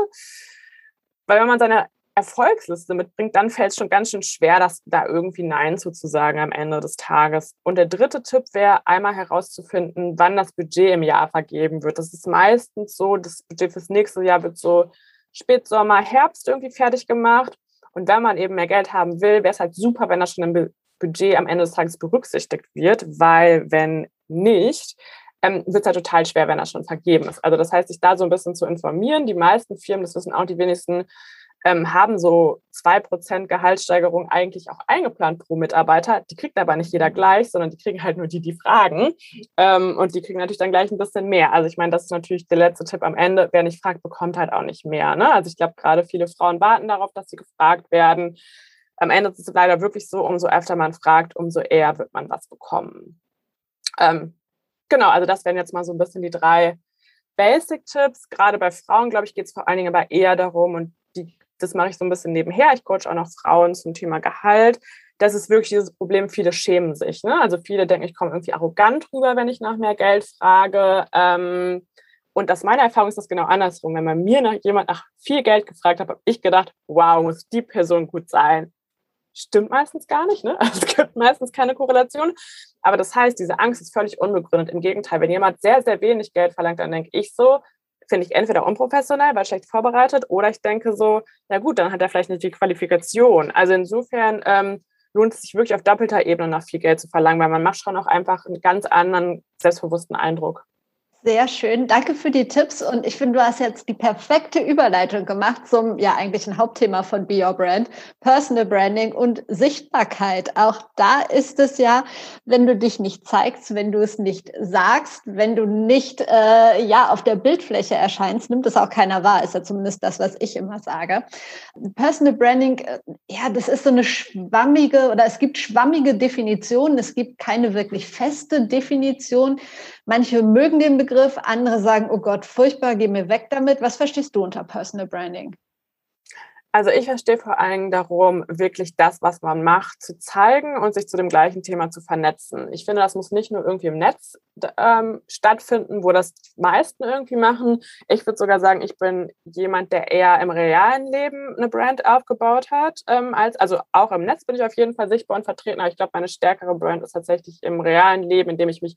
Weil wenn man seine Erfolgsliste mitbringt, dann fällt es schon ganz schön schwer, das da irgendwie Nein zuzusagen am Ende des Tages. Und der dritte Tipp wäre, einmal herauszufinden, wann das Budget im Jahr vergeben wird. Das ist meistens so, das Budget fürs nächste Jahr wird so Spätsommer, Herbst irgendwie fertig gemacht. Und wenn man eben mehr Geld haben will, wäre es halt super, wenn das schon im Budget am Ende des Tages berücksichtigt wird, weil wenn nicht, ähm, wird es halt total schwer, wenn das schon vergeben ist. Also das heißt, sich da so ein bisschen zu informieren. Die meisten Firmen, das wissen auch die wenigsten, ähm, haben so 2% Gehaltssteigerung eigentlich auch eingeplant pro Mitarbeiter. Die kriegt aber nicht jeder gleich, sondern die kriegen halt nur die, die fragen. Ähm, und die kriegen natürlich dann gleich ein bisschen mehr. Also ich meine, das ist natürlich der letzte Tipp am Ende. Wer nicht fragt, bekommt halt auch nicht mehr. Ne? Also ich glaube, gerade viele Frauen warten darauf, dass sie gefragt werden. Am Ende ist es leider wirklich so, umso öfter man fragt, umso eher wird man was bekommen. Ähm, genau, also das wären jetzt mal so ein bisschen die drei Basic-Tipps. Gerade bei Frauen, glaube ich, geht es vor allen Dingen aber eher darum, und die, das mache ich so ein bisschen nebenher. Ich coache auch noch Frauen zum Thema Gehalt. Das ist wirklich dieses Problem, viele schämen sich. Ne? Also viele denken, ich komme irgendwie arrogant rüber, wenn ich nach mehr Geld frage. Ähm, und aus meiner Erfahrung ist das genau andersrum. Wenn man mir nach, jemand nach viel Geld gefragt hat, habe ich gedacht, wow, muss die Person gut sein stimmt meistens gar nicht. Ne? Also es gibt meistens keine Korrelation. Aber das heißt, diese Angst ist völlig unbegründet. Im Gegenteil, wenn jemand sehr, sehr wenig Geld verlangt, dann denke ich so, finde ich entweder unprofessionell, weil schlecht vorbereitet, oder ich denke so, na gut, dann hat er vielleicht nicht die Qualifikation. Also insofern ähm, lohnt es sich wirklich auf doppelter Ebene nach viel Geld zu verlangen, weil man macht schon auch einfach einen ganz anderen, selbstbewussten Eindruck. Sehr schön. Danke für die Tipps. Und ich finde, du hast jetzt die perfekte Überleitung gemacht zum ja eigentlichen Hauptthema von Be Your Brand, Personal Branding und Sichtbarkeit. Auch da ist es ja, wenn du dich nicht zeigst, wenn du es nicht sagst, wenn du nicht äh, ja auf der Bildfläche erscheinst, nimmt es auch keiner wahr. Ist ja zumindest das, was ich immer sage. Personal Branding, äh, ja, das ist so eine schwammige oder es gibt schwammige Definitionen. Es gibt keine wirklich feste Definition. Manche mögen den Begriff, andere sagen, oh Gott, furchtbar, geh mir weg damit. Was verstehst du unter Personal Branding? Also ich verstehe vor allem darum, wirklich das, was man macht, zu zeigen und sich zu dem gleichen Thema zu vernetzen. Ich finde, das muss nicht nur irgendwie im Netz ähm, stattfinden, wo das die meisten irgendwie machen. Ich würde sogar sagen, ich bin jemand, der eher im realen Leben eine Brand aufgebaut hat. Ähm, als, also auch im Netz bin ich auf jeden Fall sichtbar und vertreten, aber ich glaube, meine stärkere Brand ist tatsächlich im realen Leben, indem ich mich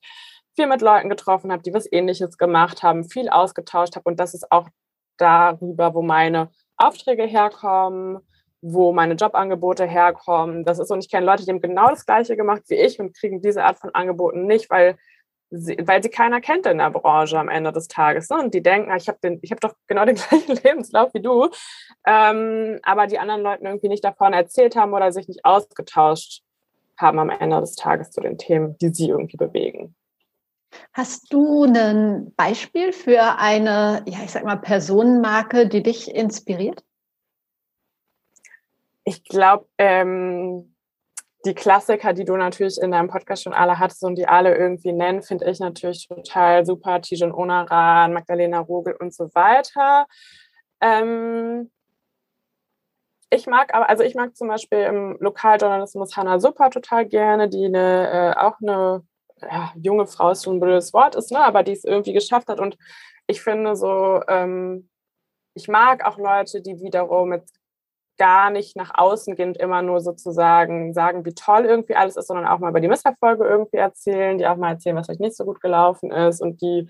viel mit Leuten getroffen habe, die was ähnliches gemacht haben, viel ausgetauscht habe. Und das ist auch darüber, wo meine Aufträge herkommen, wo meine Jobangebote herkommen. Das ist und ich kenne Leute, die haben genau das Gleiche gemacht wie ich und kriegen diese Art von Angeboten nicht, weil sie, weil sie keiner kennt in der Branche am Ende des Tages. Ne? Und die denken, ah, ich habe hab doch genau den gleichen Lebenslauf wie du, ähm, aber die anderen Leuten irgendwie nicht davon erzählt haben oder sich nicht ausgetauscht haben am Ende des Tages zu den Themen, die sie irgendwie bewegen. Hast du ein Beispiel für eine, ja, ich sag mal, Personenmarke, die dich inspiriert? Ich glaube, ähm, die Klassiker, die du natürlich in deinem Podcast schon alle hattest und die alle irgendwie nennen, finde ich natürlich total super. Tijan Onaran, Magdalena Rogel und so weiter. Ähm, ich mag aber, also ich mag zum Beispiel im Lokaljournalismus Hannah Super total gerne, die eine, äh, auch eine ja, junge Frau ist schon ein blödes Wort ist, ne, aber die es irgendwie geschafft hat. Und ich finde so, ähm, ich mag auch Leute, die wiederum mit gar nicht nach außen gehend immer nur sozusagen sagen, wie toll irgendwie alles ist, sondern auch mal über die Misserfolge irgendwie erzählen, die auch mal erzählen, was vielleicht nicht so gut gelaufen ist und die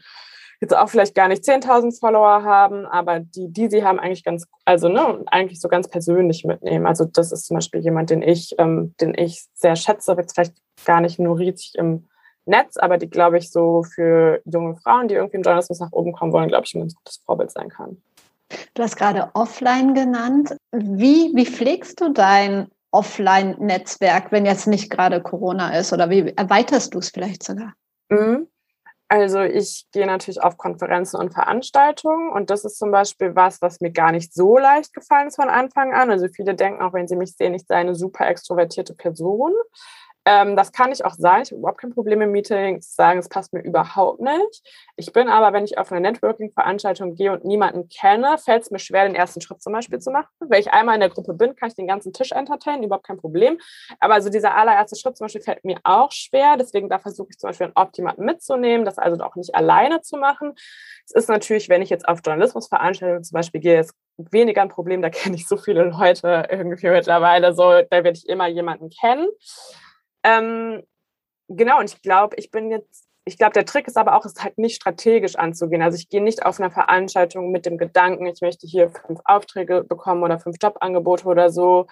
jetzt auch vielleicht gar nicht 10.000 Follower haben, aber die, die sie haben, eigentlich ganz, also ne, eigentlich so ganz persönlich mitnehmen. Also das ist zum Beispiel jemand, den ich, ähm, den ich sehr schätze, jetzt vielleicht gar nicht nur riesig im Netz, aber die, glaube ich, so für junge Frauen, die irgendwie im Journalismus nach oben kommen wollen, glaube ich, ein ganz gutes Vorbild sein kann. Du hast gerade offline genannt. Wie, wie pflegst du dein Offline-Netzwerk, wenn jetzt nicht gerade Corona ist? Oder wie erweiterst du es vielleicht sogar? Mhm. Also ich gehe natürlich auf Konferenzen und Veranstaltungen und das ist zum Beispiel was, was mir gar nicht so leicht gefallen ist von Anfang an. Also viele denken auch, wenn sie mich sehen, ich sei eine super extrovertierte Person. Ähm, das kann ich auch sein. Ich habe überhaupt kein Problem im Meeting zu sagen, es passt mir überhaupt nicht. Ich bin aber, wenn ich auf eine Networking-Veranstaltung gehe und niemanden kenne, fällt es mir schwer, den ersten Schritt zum Beispiel zu machen. Wenn ich einmal in der Gruppe bin, kann ich den ganzen Tisch entertainen, überhaupt kein Problem. Aber so dieser allererste Schritt zum Beispiel fällt mir auch schwer. Deswegen da versuche ich zum Beispiel einen Optimaten mitzunehmen, das also auch nicht alleine zu machen. Es ist natürlich, wenn ich jetzt auf Journalismusveranstaltungen zum Beispiel gehe, ist weniger ein Problem. Da kenne ich so viele Leute irgendwie mittlerweile. So, da werde ich immer jemanden kennen. Ähm, genau, und ich glaube, ich bin jetzt, ich glaube, der Trick ist aber auch, es halt nicht strategisch anzugehen. Also ich gehe nicht auf eine Veranstaltung mit dem Gedanken, ich möchte hier fünf Aufträge bekommen oder fünf Jobangebote oder so,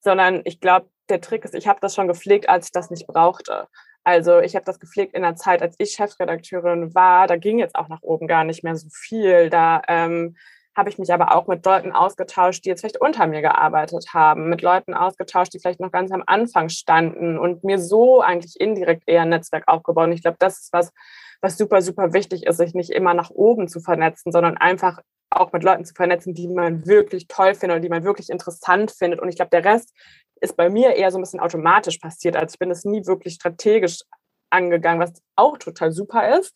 sondern ich glaube, der Trick ist, ich habe das schon gepflegt, als ich das nicht brauchte. Also ich habe das gepflegt in der Zeit, als ich Chefredakteurin war. Da ging jetzt auch nach oben gar nicht mehr so viel. Da ähm, habe ich mich aber auch mit Leuten ausgetauscht, die jetzt vielleicht unter mir gearbeitet haben, mit Leuten ausgetauscht, die vielleicht noch ganz am Anfang standen und mir so eigentlich indirekt eher ein Netzwerk aufgebaut. Und ich glaube, das ist was, was super, super wichtig ist, sich nicht immer nach oben zu vernetzen, sondern einfach auch mit Leuten zu vernetzen, die man wirklich toll findet und die man wirklich interessant findet. Und ich glaube, der Rest ist bei mir eher so ein bisschen automatisch passiert. Also ich bin es nie wirklich strategisch angegangen, was auch total super ist.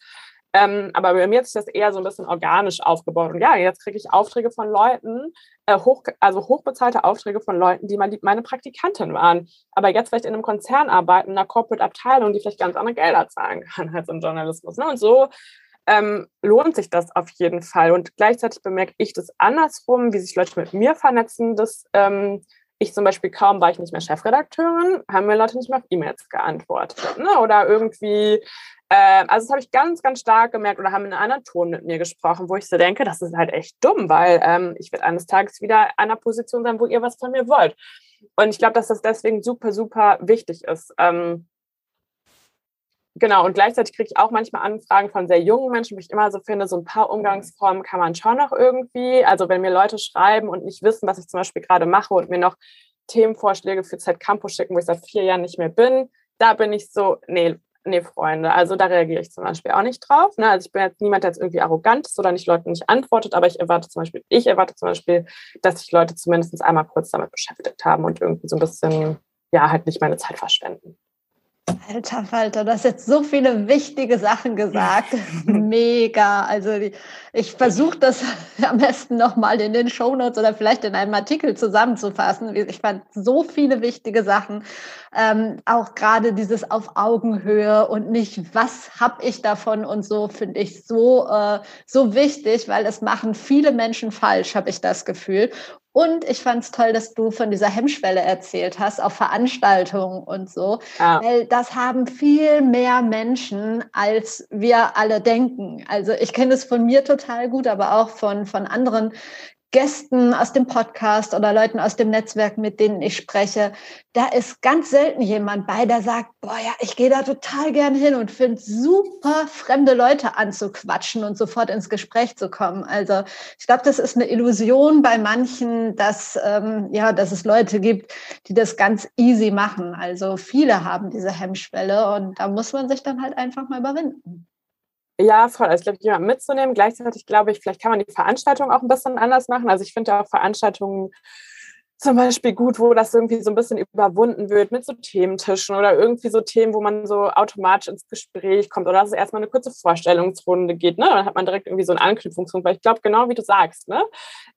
Ähm, aber bei mir hat sich das eher so ein bisschen organisch aufgebaut. Und ja, jetzt kriege ich Aufträge von Leuten, äh, hoch, also hochbezahlte Aufträge von Leuten, die mal meine Praktikantin waren. Aber jetzt vielleicht in einem Konzern arbeiten, in einer Corporate-Abteilung, die vielleicht ganz andere Gelder zahlen kann als im Journalismus. Ne? Und so ähm, lohnt sich das auf jeden Fall. Und gleichzeitig bemerke ich das andersrum, wie sich Leute mit mir vernetzen, dass ähm, ich zum Beispiel kaum war ich nicht mehr Chefredakteurin, haben mir Leute nicht mehr auf E-Mails geantwortet. Ne? Oder irgendwie also das habe ich ganz, ganz stark gemerkt oder haben in einem anderen Ton mit mir gesprochen, wo ich so denke, das ist halt echt dumm, weil ähm, ich werde eines Tages wieder in einer Position sein, wo ihr was von mir wollt. Und ich glaube, dass das deswegen super, super wichtig ist. Ähm, genau, und gleichzeitig kriege ich auch manchmal Anfragen von sehr jungen Menschen, wo ich immer so finde, so ein paar Umgangsformen kann man schon noch irgendwie. Also wenn mir Leute schreiben und nicht wissen, was ich zum Beispiel gerade mache und mir noch Themenvorschläge für Z Campus schicken, wo ich seit vier Jahren nicht mehr bin, da bin ich so, nee, nee, Freunde. Also da reagiere ich zum Beispiel auch nicht drauf. Ne? Also ich bin jetzt niemand, der jetzt irgendwie arrogant ist oder nicht Leuten nicht antwortet, aber ich erwarte zum Beispiel, ich erwarte zum Beispiel, dass sich Leute zumindest einmal kurz damit beschäftigt haben und irgendwie so ein bisschen, ja, halt nicht meine Zeit verschwenden. Alter Falter, du hast jetzt so viele wichtige Sachen gesagt. Mega. Also ich versuche das am besten nochmal in den Shownotes oder vielleicht in einem Artikel zusammenzufassen. Ich fand so viele wichtige Sachen. Ähm, auch gerade dieses auf Augenhöhe und nicht, was habe ich davon und so, finde ich so, äh, so wichtig, weil es machen viele Menschen falsch, habe ich das Gefühl. Und ich fand es toll, dass du von dieser Hemmschwelle erzählt hast, auf Veranstaltungen und so. Ja. Weil das haben viel mehr Menschen, als wir alle denken. Also ich kenne es von mir total gut, aber auch von, von anderen Gästen aus dem Podcast oder Leuten aus dem Netzwerk, mit denen ich spreche, da ist ganz selten jemand bei, der sagt, boah ja, ich gehe da total gern hin und finde super, fremde Leute anzuquatschen und sofort ins Gespräch zu kommen. Also ich glaube, das ist eine Illusion bei manchen, dass, ähm, ja, dass es Leute gibt, die das ganz easy machen. Also viele haben diese Hemmschwelle und da muss man sich dann halt einfach mal überwinden. Ja, voll. Also ich glaube, jemanden mitzunehmen. Gleichzeitig glaube ich, vielleicht kann man die Veranstaltung auch ein bisschen anders machen. Also ich finde auch Veranstaltungen zum Beispiel gut, wo das irgendwie so ein bisschen überwunden wird mit so Thementischen oder irgendwie so Themen, wo man so automatisch ins Gespräch kommt oder dass es erstmal eine kurze Vorstellungsrunde geht. Ne? Dann hat man direkt irgendwie so einen Anknüpfungspunkt, weil ich glaube, genau wie du sagst, ne?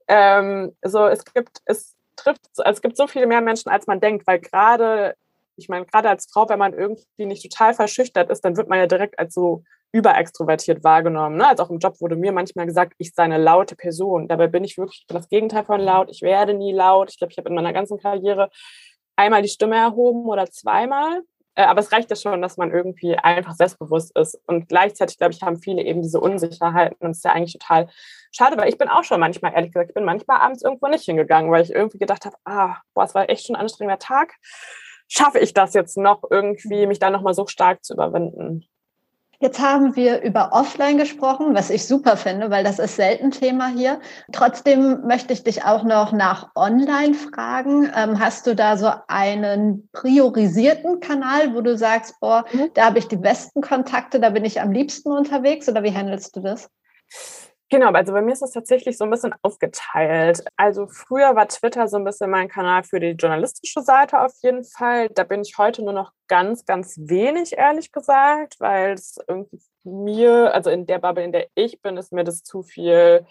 Ähm, so, es gibt, es trifft, also es gibt so viele mehr Menschen, als man denkt, weil gerade, ich meine, gerade als Frau, wenn man irgendwie nicht total verschüchtert ist, dann wird man ja direkt als so überextrovertiert wahrgenommen. Ne? Also auch im Job wurde mir manchmal gesagt, ich sei eine laute Person. Dabei bin ich wirklich das Gegenteil von laut. Ich werde nie laut. Ich glaube, ich habe in meiner ganzen Karriere einmal die Stimme erhoben oder zweimal. Äh, aber es reicht ja schon, dass man irgendwie einfach selbstbewusst ist. Und gleichzeitig, glaube ich, haben viele eben diese Unsicherheiten. Und es ist ja eigentlich total schade, weil ich bin auch schon manchmal, ehrlich gesagt, ich bin manchmal abends irgendwo nicht hingegangen, weil ich irgendwie gedacht habe, ah, boah, es war echt schon ein anstrengender Tag. Schaffe ich das jetzt noch irgendwie, mich da nochmal so stark zu überwinden? Jetzt haben wir über Offline gesprochen, was ich super finde, weil das ist selten Thema hier. Trotzdem möchte ich dich auch noch nach Online fragen. Ähm, hast du da so einen priorisierten Kanal, wo du sagst, boah, mhm. da habe ich die besten Kontakte, da bin ich am liebsten unterwegs oder wie handelst du das? Genau, also bei mir ist das tatsächlich so ein bisschen aufgeteilt. Also früher war Twitter so ein bisschen mein Kanal für die journalistische Seite auf jeden Fall. Da bin ich heute nur noch ganz, ganz wenig, ehrlich gesagt, weil es irgendwie mir, also in der Bubble, in der ich bin, ist mir das zu viel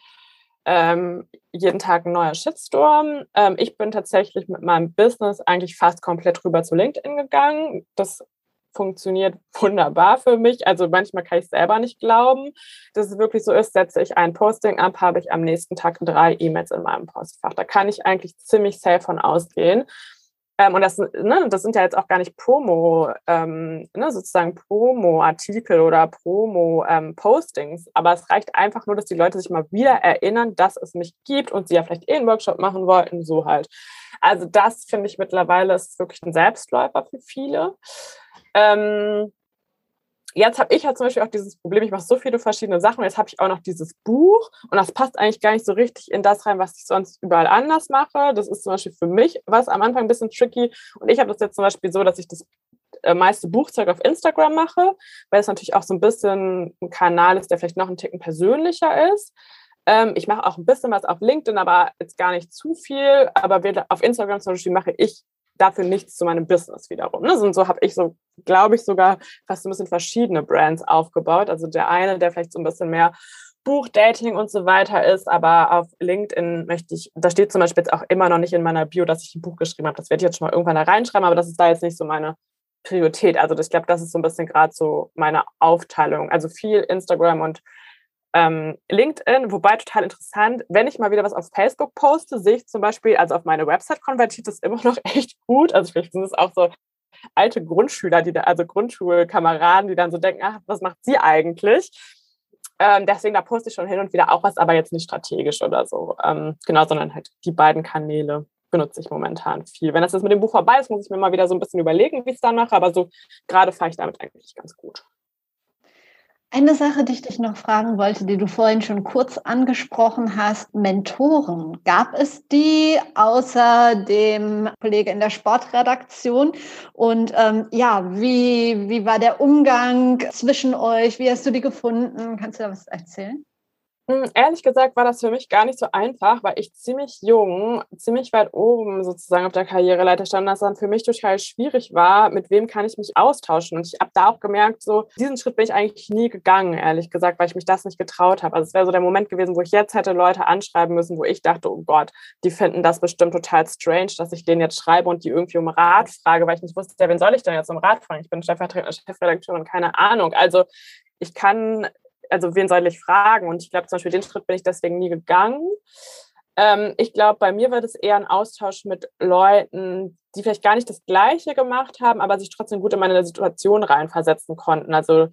ähm, jeden Tag ein neuer Shitstorm. Ähm, ich bin tatsächlich mit meinem Business eigentlich fast komplett rüber zu LinkedIn gegangen. Das funktioniert wunderbar für mich. Also manchmal kann ich selber nicht glauben, dass es wirklich so ist. Setze ich ein Posting ab, habe ich am nächsten Tag drei E-Mails in meinem Postfach. Da kann ich eigentlich ziemlich safe von ausgehen. Ähm, und das, ne, das sind ja jetzt auch gar nicht Promo, ähm, ne, sozusagen Promo-Artikel oder Promo-Postings. Ähm, Aber es reicht einfach nur, dass die Leute sich mal wieder erinnern, dass es mich gibt und sie ja vielleicht eh einen Workshop machen wollten, so halt. Also das finde ich mittlerweile ist wirklich ein Selbstläufer für viele. Ähm, jetzt habe ich ja zum Beispiel auch dieses Problem, ich mache so viele verschiedene Sachen. Jetzt habe ich auch noch dieses Buch und das passt eigentlich gar nicht so richtig in das rein, was ich sonst überall anders mache. Das ist zum Beispiel für mich was am Anfang ein bisschen tricky. Und ich habe das jetzt zum Beispiel so, dass ich das äh, meiste Buchzeug auf Instagram mache, weil es natürlich auch so ein bisschen ein Kanal ist, der vielleicht noch ein Ticken persönlicher ist. Ähm, ich mache auch ein bisschen was auf LinkedIn, aber jetzt gar nicht zu viel. Aber auf Instagram zum Beispiel mache ich dafür nichts zu meinem Business wiederum. Ne? Und so habe ich so, glaube ich, sogar fast ein bisschen verschiedene Brands aufgebaut. Also der eine, der vielleicht so ein bisschen mehr Buch, Dating und so weiter ist, aber auf LinkedIn möchte ich, da steht zum Beispiel jetzt auch immer noch nicht in meiner Bio, dass ich ein Buch geschrieben habe. Das werde ich jetzt schon mal irgendwann da reinschreiben, aber das ist da jetzt nicht so meine Priorität. Also ich glaube, das ist so ein bisschen gerade so meine Aufteilung. Also viel Instagram und ähm, LinkedIn, wobei total interessant, wenn ich mal wieder was auf Facebook poste, sehe ich zum Beispiel, also auf meine Website konvertiert das immer noch echt gut. Also vielleicht sind es auch so alte Grundschüler, die da, also Grundschulkameraden, die dann so denken, ach, was macht sie eigentlich? Ähm, deswegen, da poste ich schon hin und wieder auch was, aber jetzt nicht strategisch oder so. Ähm, genau, sondern halt die beiden Kanäle benutze ich momentan viel. Wenn das jetzt mit dem Buch vorbei ist, muss ich mir mal wieder so ein bisschen überlegen, wie ich es dann mache, aber so gerade fahre ich damit eigentlich ganz gut. Eine Sache, die ich dich noch fragen wollte, die du vorhin schon kurz angesprochen hast, Mentoren. Gab es die außer dem Kollege in der Sportredaktion? Und ähm, ja, wie, wie war der Umgang zwischen euch? Wie hast du die gefunden? Kannst du da was erzählen? Hm, ehrlich gesagt war das für mich gar nicht so einfach, weil ich ziemlich jung, ziemlich weit oben sozusagen auf der Karriereleiter stand, dass dann für mich total schwierig war, mit wem kann ich mich austauschen. Und ich habe da auch gemerkt, so diesen Schritt bin ich eigentlich nie gegangen, ehrlich gesagt, weil ich mich das nicht getraut habe. Also es wäre so der Moment gewesen, wo ich jetzt hätte Leute anschreiben müssen, wo ich dachte, oh Gott, die finden das bestimmt total strange, dass ich denen jetzt schreibe und die irgendwie um Rat frage, weil ich nicht wusste, ja, wen soll ich denn jetzt um Rat fragen? Ich bin stellvertretende Chefredakteurin, keine Ahnung. Also ich kann also wen soll ich fragen? Und ich glaube, zum Beispiel den Schritt bin ich deswegen nie gegangen. Ähm, ich glaube, bei mir war das eher ein Austausch mit Leuten, die vielleicht gar nicht das Gleiche gemacht haben, aber sich trotzdem gut in meine Situation reinversetzen konnten. Also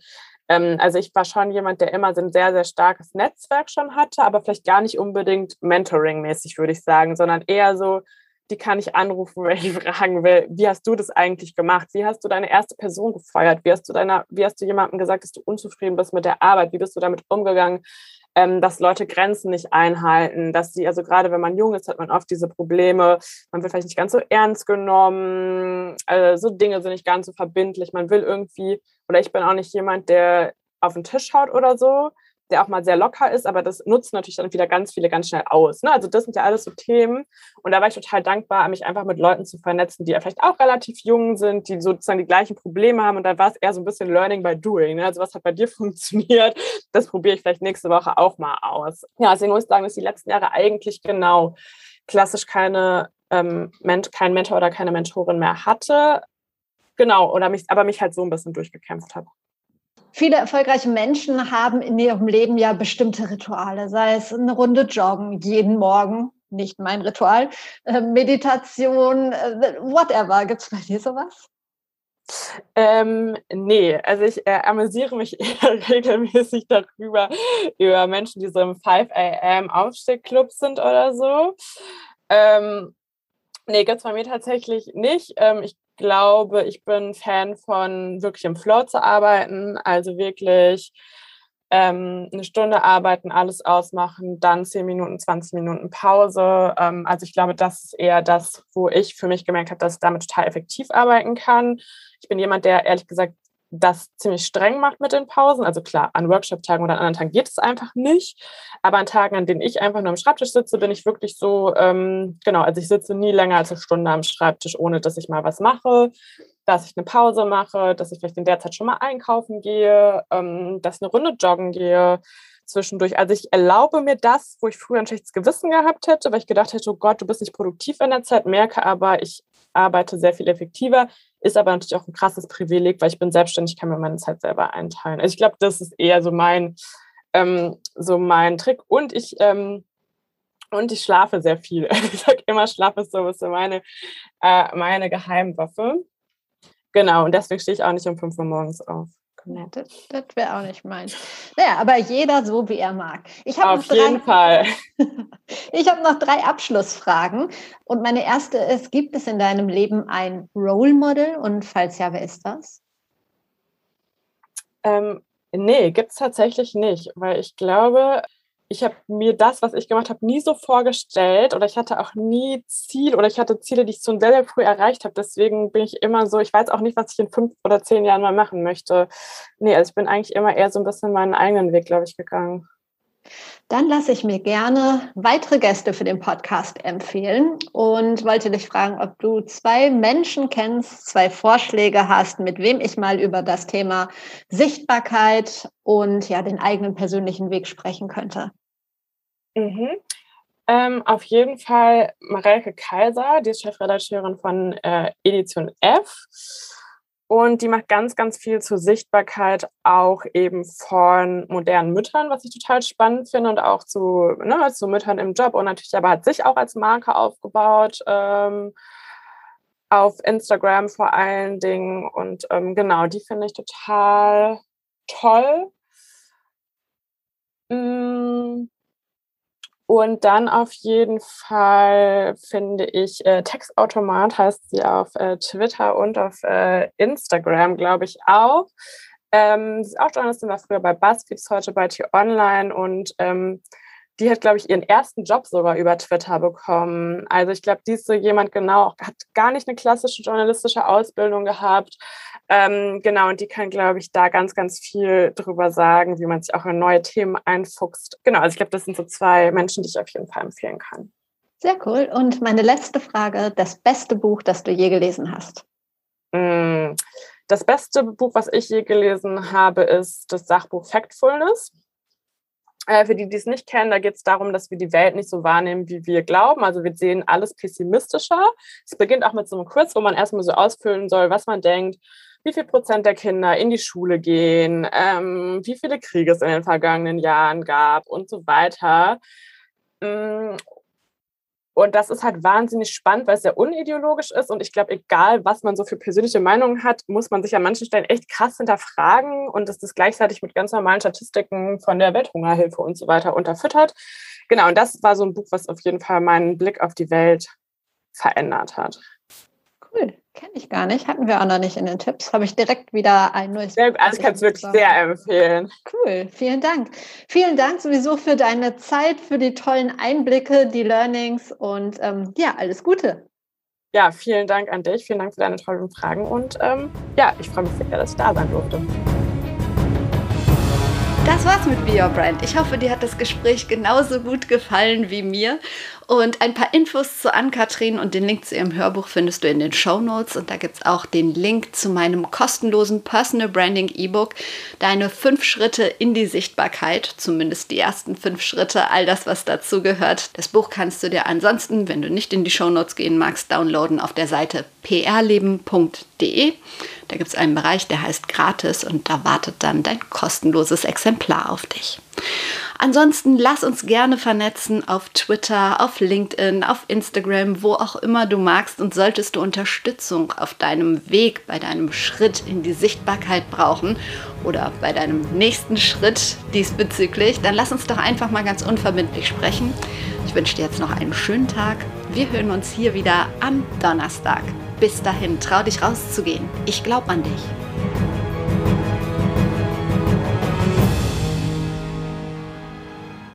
Ähm, also ich war schon jemand, der immer so ein sehr, sehr starkes Netzwerk schon hatte, aber vielleicht gar nicht unbedingt Mentoring-mäßig, würde ich sagen, sondern eher so, die kann ich anrufen, wenn ich fragen will, wie hast du das eigentlich gemacht? Wie hast du deine erste Person gefeuert? Wie hast du deiner, wie hast du jemandem gesagt, dass du unzufrieden bist mit der Arbeit? Wie bist du damit umgegangen, ähm, dass Leute Grenzen nicht einhalten, dass sie, also gerade wenn man jung ist, hat man oft diese Probleme, man wird vielleicht nicht ganz so ernst genommen, äh, so Dinge sind nicht ganz so verbindlich, man will irgendwie, oder ich bin auch nicht jemand, der auf den Tisch haut oder so, der auch mal sehr locker ist, aber das nutzt natürlich dann wieder ganz viele ganz schnell aus. Ne? Also das sind ja alles so Themen und da war ich total dankbar, mich einfach mit Leuten zu vernetzen, die ja vielleicht auch relativ jung sind, die sozusagen die gleichen Probleme haben und da war es eher so ein bisschen Learning by Doing. Ne? Also was hat bei dir funktioniert, das probiere ich vielleicht nächste Woche auch mal aus. Ja, deswegen muss ich sagen, dass die letzten Jahre eigentlich genau klassisch keine, ähm, kein Mentor oder keine Mentorin mehr hatte. Genau, oder mich, aber mich halt so ein bisschen durchgekämpft habe. Viele erfolgreiche Menschen haben in ihrem Leben ja bestimmte Rituale, sei es eine Runde joggen jeden Morgen, nicht mein Ritual, äh, Meditation, äh, whatever. Gibt es bei dir sowas? Ähm, nee, also ich äh, amüsiere mich eher regelmäßig darüber, über Menschen, die so im 5 a.m. Aufstehclub sind oder so. Ähm, nee, gibt es bei mir tatsächlich nicht. Ähm, ich glaube, ich bin Fan von wirklich im Flow zu arbeiten, also wirklich ähm, eine Stunde arbeiten, alles ausmachen, dann 10 Minuten, 20 Minuten Pause. Ähm, also ich glaube, das ist eher das, wo ich für mich gemerkt habe, dass ich damit total effektiv arbeiten kann. Ich bin jemand, der ehrlich gesagt das ziemlich streng macht mit den Pausen. Also klar, an Workshop-Tagen oder an anderen Tagen geht es einfach nicht. Aber an Tagen, an denen ich einfach nur am Schreibtisch sitze, bin ich wirklich so, ähm, genau, also ich sitze nie länger als eine Stunde am Schreibtisch, ohne dass ich mal was mache, dass ich eine Pause mache, dass ich vielleicht in der Zeit schon mal einkaufen gehe, ähm, dass ich eine Runde joggen gehe zwischendurch. Also ich erlaube mir das, wo ich früher ein schlechtes Gewissen gehabt hätte, weil ich gedacht hätte, oh Gott, du bist nicht produktiv in der Zeit, merke aber, ich arbeite sehr viel effektiver, ist aber natürlich auch ein krasses Privileg, weil ich bin selbstständig, kann mir meine Zeit selber einteilen. Also ich glaube, das ist eher so mein, ähm, so mein Trick. Und ich, ähm, und ich schlafe sehr viel. Ich sage immer, Schlaf ist so, so meine, äh, meine Geheimwaffe. Genau, und deswegen stehe ich auch nicht um 5 Uhr morgens auf. Ja, das, das wäre auch nicht meins. Naja, aber jeder so, wie er mag. Ich Auf jeden Fall. ich habe noch drei Abschlussfragen. Und meine erste ist, gibt es in deinem Leben ein Role Model? Und falls ja, wer ist das? Ähm, nee, gibt es tatsächlich nicht, weil ich glaube, ich habe mir das, was ich gemacht habe, nie so vorgestellt oder ich hatte auch nie Ziel oder ich hatte Ziele, die ich schon sehr, sehr früh erreicht habe. Deswegen bin ich immer so, ich weiß auch nicht, was ich in fünf oder zehn Jahren mal machen möchte. Nee, also ich bin eigentlich immer eher so ein bisschen meinen eigenen Weg, glaube ich, gegangen. Dann lasse ich mir gerne weitere Gäste für den Podcast empfehlen und wollte dich fragen, ob du zwei Menschen kennst, zwei Vorschläge hast, mit wem ich mal über das Thema Sichtbarkeit und ja den eigenen persönlichen Weg sprechen könnte. Mhm. Ähm, auf jeden Fall Mareike Kaiser, die ist Chefredakteurin von äh, Edition F. Und die macht ganz, ganz viel zur Sichtbarkeit auch eben von modernen Müttern, was ich total spannend finde und auch zu, ne, zu Müttern im Job und natürlich aber hat sich auch als Marke aufgebaut. Ähm, auf Instagram vor allen Dingen. Und ähm, genau, die finde ich total toll. Mm. Und dann auf jeden Fall finde ich, äh, Textautomat heißt sie auf äh, Twitter und auf äh, Instagram, glaube ich, auch. Ähm, sie ist auch Journalistin, war früher bei BuzzFeed, heute bei T-Online und ähm, die hat, glaube ich, ihren ersten Job sogar über Twitter bekommen. Also ich glaube, die ist so jemand genau, hat gar nicht eine klassische journalistische Ausbildung gehabt. Ähm, genau, und die kann, glaube ich, da ganz, ganz viel drüber sagen, wie man sich auch in neue Themen einfuchst. Genau, also ich glaube, das sind so zwei Menschen, die ich auf jeden Fall empfehlen kann. Sehr cool. Und meine letzte Frage, das beste Buch, das du je gelesen hast? Mm, das beste Buch, was ich je gelesen habe, ist das Sachbuch Factfulness für die, die es nicht kennen, da geht es darum, dass wir die Welt nicht so wahrnehmen, wie wir glauben. Also wir sehen alles pessimistischer. Es beginnt auch mit so einem Quiz, wo man erstmal so ausfüllen soll, was man denkt, wie viel Prozent der Kinder in die Schule gehen, ähm, wie viele Kriege es in den vergangenen Jahren gab und so weiter. Und das ist halt wahnsinnig spannend, weil es sehr unideologisch ist. Und ich glaube, egal, was man so für persönliche Meinungen hat, muss man sich an manchen Stellen echt krass hinterfragen. Und das ist gleichzeitig mit ganz normalen Statistiken von der Welthungerhilfe und so weiter unterfüttert. Genau, und das war so ein Buch, was auf jeden Fall meinen Blick auf die Welt verändert hat. Cool, kenne ich gar nicht. Hatten wir auch noch nicht in den Tipps. Habe ich direkt wieder ein neues. Sehr, also ich kann es wirklich sehr empfehlen. Cool, vielen Dank. Vielen Dank sowieso für deine Zeit, für die tollen Einblicke, die Learnings und ähm, ja, alles Gute. Ja, vielen Dank an dich. Vielen Dank für deine tollen Fragen und ähm, ja, ich freue mich sehr, dass ich da sein durfte. Das war's mit Be Your Brand. Ich hoffe, dir hat das Gespräch genauso gut gefallen wie mir. Und ein paar Infos zu Ann-Kathrin und den Link zu ihrem Hörbuch findest du in den Show Notes. Und da gibt es auch den Link zu meinem kostenlosen Personal Branding E-Book. Deine fünf Schritte in die Sichtbarkeit, zumindest die ersten fünf Schritte, all das, was dazu gehört. Das Buch kannst du dir ansonsten, wenn du nicht in die Show Notes gehen magst, downloaden auf der Seite prleben.de. Da gibt es einen Bereich, der heißt Gratis und da wartet dann dein kostenloses Exemplar auf dich. Ansonsten lass uns gerne vernetzen auf Twitter, auf LinkedIn, auf Instagram, wo auch immer du magst. Und solltest du Unterstützung auf deinem Weg, bei deinem Schritt in die Sichtbarkeit brauchen oder bei deinem nächsten Schritt diesbezüglich, dann lass uns doch einfach mal ganz unverbindlich sprechen. Ich wünsche dir jetzt noch einen schönen Tag. Wir hören uns hier wieder am Donnerstag. Bis dahin, trau dich rauszugehen. Ich glaube an dich.